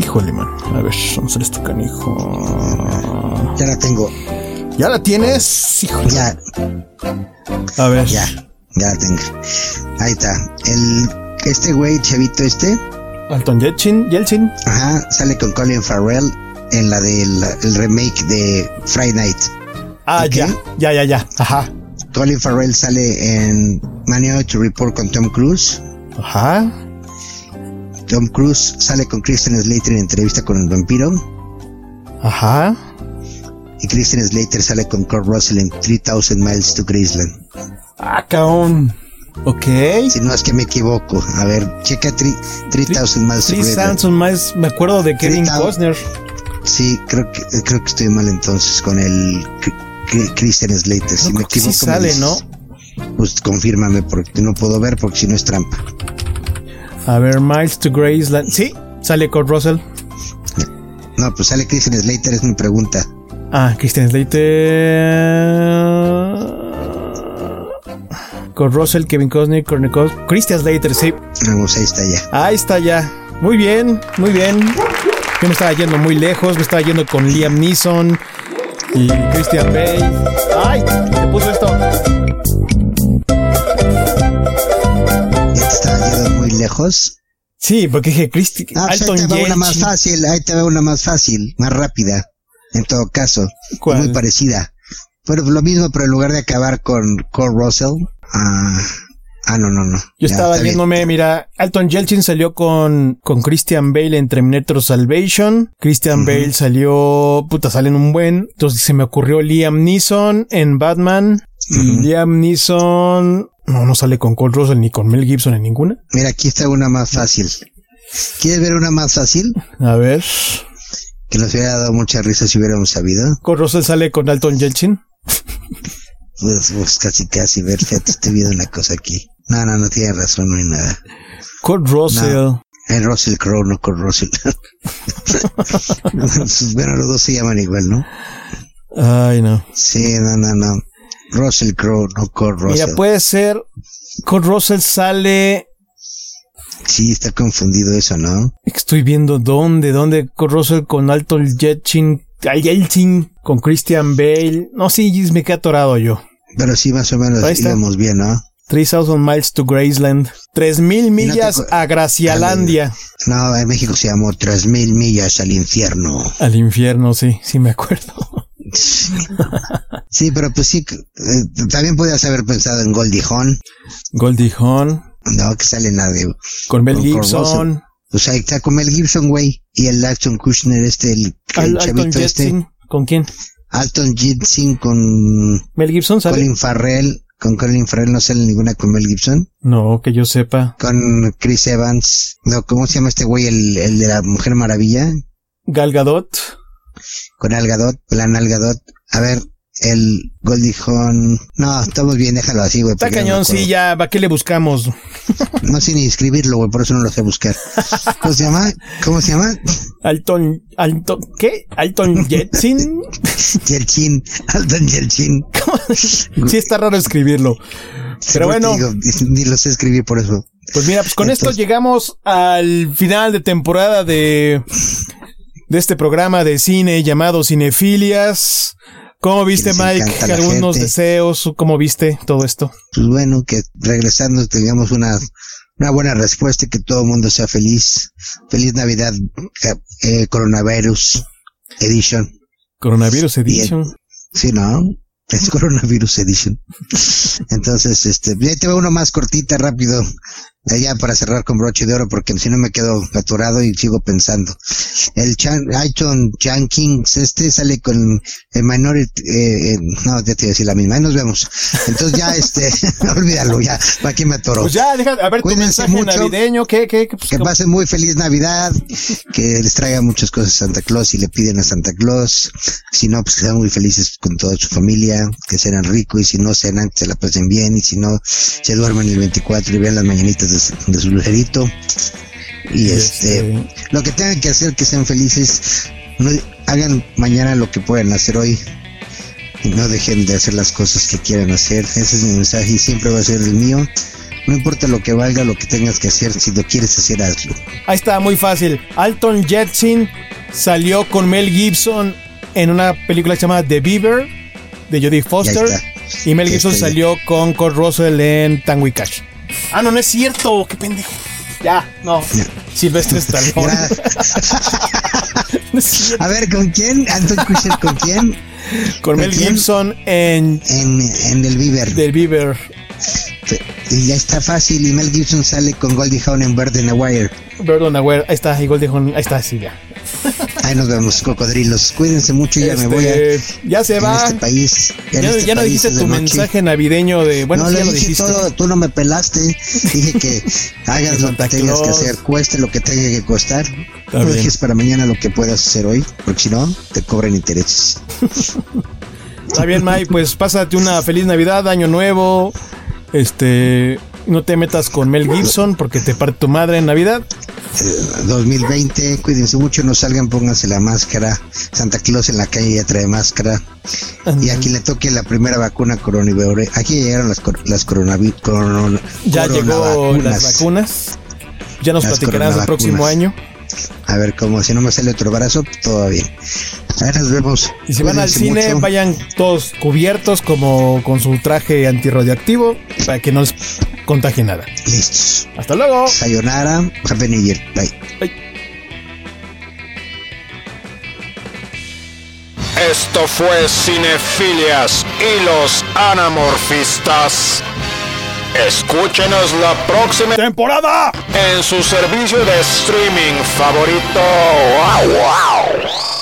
[SPEAKER 2] Híjole, man. A ver, vamos a este canijo.
[SPEAKER 3] ya la tengo.
[SPEAKER 2] ¿Ya la tienes? Híjole.
[SPEAKER 3] Ya,
[SPEAKER 2] A ver.
[SPEAKER 3] ya. Ya la tengo. Ahí está. El, este güey, chavito este,
[SPEAKER 2] Alton Yelchin. Yelchin.
[SPEAKER 3] ajá, sale con Colin Farrell en la del el remake de Friday Night.
[SPEAKER 2] Ah, ya. Ya, ya, ya. Ajá.
[SPEAKER 3] Colin Farrell sale en Minority Report con Tom Cruise.
[SPEAKER 2] Ajá.
[SPEAKER 3] Tom Cruise sale con Christian Slater en entrevista con el vampiro.
[SPEAKER 2] Ajá.
[SPEAKER 3] Y Christian Slater sale con Kurt Russell en 3000 Miles to Graceland.
[SPEAKER 2] Ah, caón. Ok.
[SPEAKER 3] Si no es que me equivoco. A ver, checa tri- 3000 Miles to Graceland.
[SPEAKER 2] Sanson más. Me acuerdo de Kevin
[SPEAKER 3] 3000.
[SPEAKER 2] Costner.
[SPEAKER 3] Sí, creo que, creo que estoy mal entonces con el Christian Slater. Si
[SPEAKER 2] No,
[SPEAKER 3] me
[SPEAKER 2] sí
[SPEAKER 3] equivoco, me
[SPEAKER 2] sale. ¿no?
[SPEAKER 3] Pues confírmame porque no puedo ver porque si no es trampa.
[SPEAKER 2] A ver, Miles to Graceland. Sí, sale Kurt Russell.
[SPEAKER 3] No, pues sale Christian Slater, es mi pregunta.
[SPEAKER 2] Ah, Christian Slater. Kurt Russell, Kevin Costner, Cos- Christian Slater, sí.
[SPEAKER 3] Vamos, ahí está ya.
[SPEAKER 2] Ahí está ya. Muy bien, muy bien. Yo me estaba yendo muy lejos, me estaba yendo con Liam Neeson y Christian Bale. ¡Ay! Se puso esto.
[SPEAKER 3] Lejos.
[SPEAKER 2] Sí, porque dije Christian
[SPEAKER 3] Ah, pues ahí
[SPEAKER 2] Alton
[SPEAKER 3] te va una más fácil, ahí te va una más fácil, más rápida, en todo caso. Muy parecida. Pero lo mismo, pero en lugar de acabar con Cole Russell, ah, ah, no, no, no.
[SPEAKER 2] Yo
[SPEAKER 3] Ya,
[SPEAKER 2] estaba
[SPEAKER 3] bien.
[SPEAKER 2] yéndome, mira, Alton Yelchin salió con, con Christian Bale en Terminator Salvation. Christian Bale salió, puta, sale en un buen. Entonces se me ocurrió Liam Neeson en Batman. Liam Neeson, no, no sale con Cole Russell ni con Mel Gibson en ninguna.
[SPEAKER 3] Mira, aquí está una más fácil. ¿Quieres ver una más fácil?
[SPEAKER 2] A ver.
[SPEAKER 3] Que nos hubiera dado mucha risa si hubiéramos sabido.
[SPEAKER 2] Cole Russell sale con Alton Yelchin.
[SPEAKER 3] Pues, pues casi, casi, ver, fíjate, estoy viendo una cosa aquí. No, no, no tiene razón, no hay nada.
[SPEAKER 2] Kurt Russell.
[SPEAKER 3] El Russell Crowe, no Kurt Russell. [LAUGHS] bueno, los dos se llaman igual, ¿no?
[SPEAKER 2] Ay, no.
[SPEAKER 3] Sí, no, no, no. Russell Crowe, no Kurt Russell.
[SPEAKER 2] Mira, puede ser. Kurt Russell sale.
[SPEAKER 3] Sí, está confundido eso, ¿no?
[SPEAKER 2] Estoy viendo dónde, dónde Kurt Russell con Alton Yelchin, Yelchin, con Christian Bale. No, sí, me quedé atorado yo.
[SPEAKER 3] Pero sí, más o menos íbamos bien, ¿no?
[SPEAKER 2] 3000 miles to Graceland. 3000 millas no a Gracialandia.
[SPEAKER 3] No, en México se llamó 3000 millas al infierno.
[SPEAKER 2] Al infierno, sí, sí me acuerdo. [LAUGHS]
[SPEAKER 3] sí, pero pues sí, eh, también podías haber pensado en Goldie Hawn.
[SPEAKER 2] Goldie Hawn.
[SPEAKER 3] No, que sale nadie.
[SPEAKER 2] Con Mel Gibson.
[SPEAKER 3] O sea, está con Mel Gibson, güey. Y el Alton Kushner, este, el,
[SPEAKER 2] el chavito este. ¿Con quién?
[SPEAKER 3] Alton Jensen con...
[SPEAKER 2] Mel Gibson, ¿sale?
[SPEAKER 3] Colin Farrell. Con Colin Farrell no sale ninguna con Mel Gibson.
[SPEAKER 2] No, que yo sepa.
[SPEAKER 3] Con Chris Evans. No, ¿cómo se llama este güey? El, el de la Mujer Maravilla.
[SPEAKER 2] Gal Gadot.
[SPEAKER 3] Con Al Gadot, plan Al Gadot. A ver, el Goldie Hawn. No, estamos bien, déjalo así, güey.
[SPEAKER 2] Está cañón, sí, ya, ¿para qué le buscamos? [LAUGHS]
[SPEAKER 3] No sé ni escribirlo, güey, por eso no lo sé buscar. ¿Cómo se llama? ¿Cómo se llama?
[SPEAKER 2] Alton, Alton, ¿qué? Alton Yeltsin. [LAUGHS]
[SPEAKER 3] Yeltsin, Alton Yeltsin.
[SPEAKER 2] Sí, está raro escribirlo. Pero bueno.
[SPEAKER 3] Digo, ni lo sé escribir por eso.
[SPEAKER 2] Pues mira, pues con Entonces, esto llegamos al final de temporada de, de este programa de cine llamado Cinefilias. ¿Cómo viste, Mike? ¿Algunos deseos? ¿Cómo viste todo esto?
[SPEAKER 3] Pues bueno, que regresando tengamos una, una buena respuesta y que todo el mundo sea feliz. Feliz Navidad, eh, Coronavirus Edition.
[SPEAKER 2] Coronavirus Edition.
[SPEAKER 3] Sí, ¿no? Es Coronavirus Edition. [LAUGHS] Entonces, este, ya te va uno más cortita, rápido. Ya para cerrar con broche de oro, porque si no me quedo aturado y sigo pensando. El Chan, Aiton Kings, este sale con el Minority, eh, eh, no, ya te voy a decir la misma, ahí nos vemos. Entonces ya, este, [LAUGHS] olvídalo, ya, ¿para qué me atoro?
[SPEAKER 2] Pues ya, deja, a ver
[SPEAKER 3] Cuídense
[SPEAKER 2] tu mensaje
[SPEAKER 3] mucho,
[SPEAKER 2] navideño, ¿qué, qué, qué pues,
[SPEAKER 3] que pasen muy feliz Navidad, que les traiga muchas cosas a Santa Claus y le piden a Santa Claus. Si no, pues que sean muy felices con toda su familia, que sean ricos y si no cenan, que se la pasen bien y si no, se duerman el 24 y vean las mañanitas de, de su lucerito. Y este, lo que tengan que hacer, que sean felices, no, hagan mañana lo que puedan hacer hoy y no dejen de hacer las cosas que quieran hacer. Ese es mi mensaje y siempre va a ser el mío. No importa lo que valga, lo que tengas que hacer, si lo quieres hacer, hazlo.
[SPEAKER 2] Ahí está, muy fácil. Alton Jetson salió con Mel Gibson en una película llamada The Beaver de Jodie Foster. Y Mel Gibson salió con Kurt Russell en Tango y Cash. Ah, no, no es cierto. Qué pendejo. Ya, no. Silvestre Stallone. [LAUGHS] no es.
[SPEAKER 3] A ver, ¿con quién? Anton Kutcher, ¿con quién?
[SPEAKER 2] Con Mel? Gibson en
[SPEAKER 3] En, en el Bieber.
[SPEAKER 2] The Beaver.
[SPEAKER 3] Y ya está fácil. Y Mel Gibson sale con Goldie Hawn en Bird in a Wire.
[SPEAKER 2] Perdón, Aware. Ahí está, igual dijo. Ahí está, sí, ya.
[SPEAKER 3] Ahí nos vemos, cocodrilos. Cuídense mucho, ya me
[SPEAKER 2] Este,
[SPEAKER 3] voy a.
[SPEAKER 2] ya se
[SPEAKER 3] en
[SPEAKER 2] va.
[SPEAKER 3] este país.
[SPEAKER 2] Ya,
[SPEAKER 3] en este
[SPEAKER 2] ya no
[SPEAKER 3] país
[SPEAKER 2] dijiste tu
[SPEAKER 3] noche.
[SPEAKER 2] mensaje navideño de. Bueno,
[SPEAKER 3] no
[SPEAKER 2] ya lo
[SPEAKER 3] dije
[SPEAKER 2] dijiste.
[SPEAKER 3] todo, tú no me pelaste. Dije que [LAUGHS] hagas lo que tengas que hacer, cueste lo que tenga que costar.
[SPEAKER 2] Está
[SPEAKER 3] no
[SPEAKER 2] bien.
[SPEAKER 3] dejes para mañana lo que puedas hacer hoy, porque si no, te cobran intereses.
[SPEAKER 2] Está bien, Mike, pues pásate una feliz Navidad, Año Nuevo. Este. No te metas con Mel Gibson porque te parte tu madre en Navidad.
[SPEAKER 3] Eh, 2020, cuídense mucho, no salgan, pónganse la máscara. Santa Claus en la calle ya trae máscara. Y a quien le toque la primera vacuna coronavirus, aquí llegaron las, las coronavirus.
[SPEAKER 2] Ya llegó las vacunas. Ya nos
[SPEAKER 3] Las
[SPEAKER 2] platicarás el próximo año.
[SPEAKER 3] A ver, como si no me sale otro brazo, todo bien. A ver, nos vemos.
[SPEAKER 2] Y si van al cine,
[SPEAKER 3] mucho.
[SPEAKER 2] vayan todos cubiertos como con su traje antirradiactivo para que no les contagie nada.
[SPEAKER 3] Listos.
[SPEAKER 2] Hasta luego.
[SPEAKER 3] Sayonara, Happy New Year. Bye.
[SPEAKER 1] Esto fue Cinefilias y los Anamorfistas. Escúchenos la próxima
[SPEAKER 2] temporada
[SPEAKER 1] en su servicio de streaming favorito. ¡Wow, wow!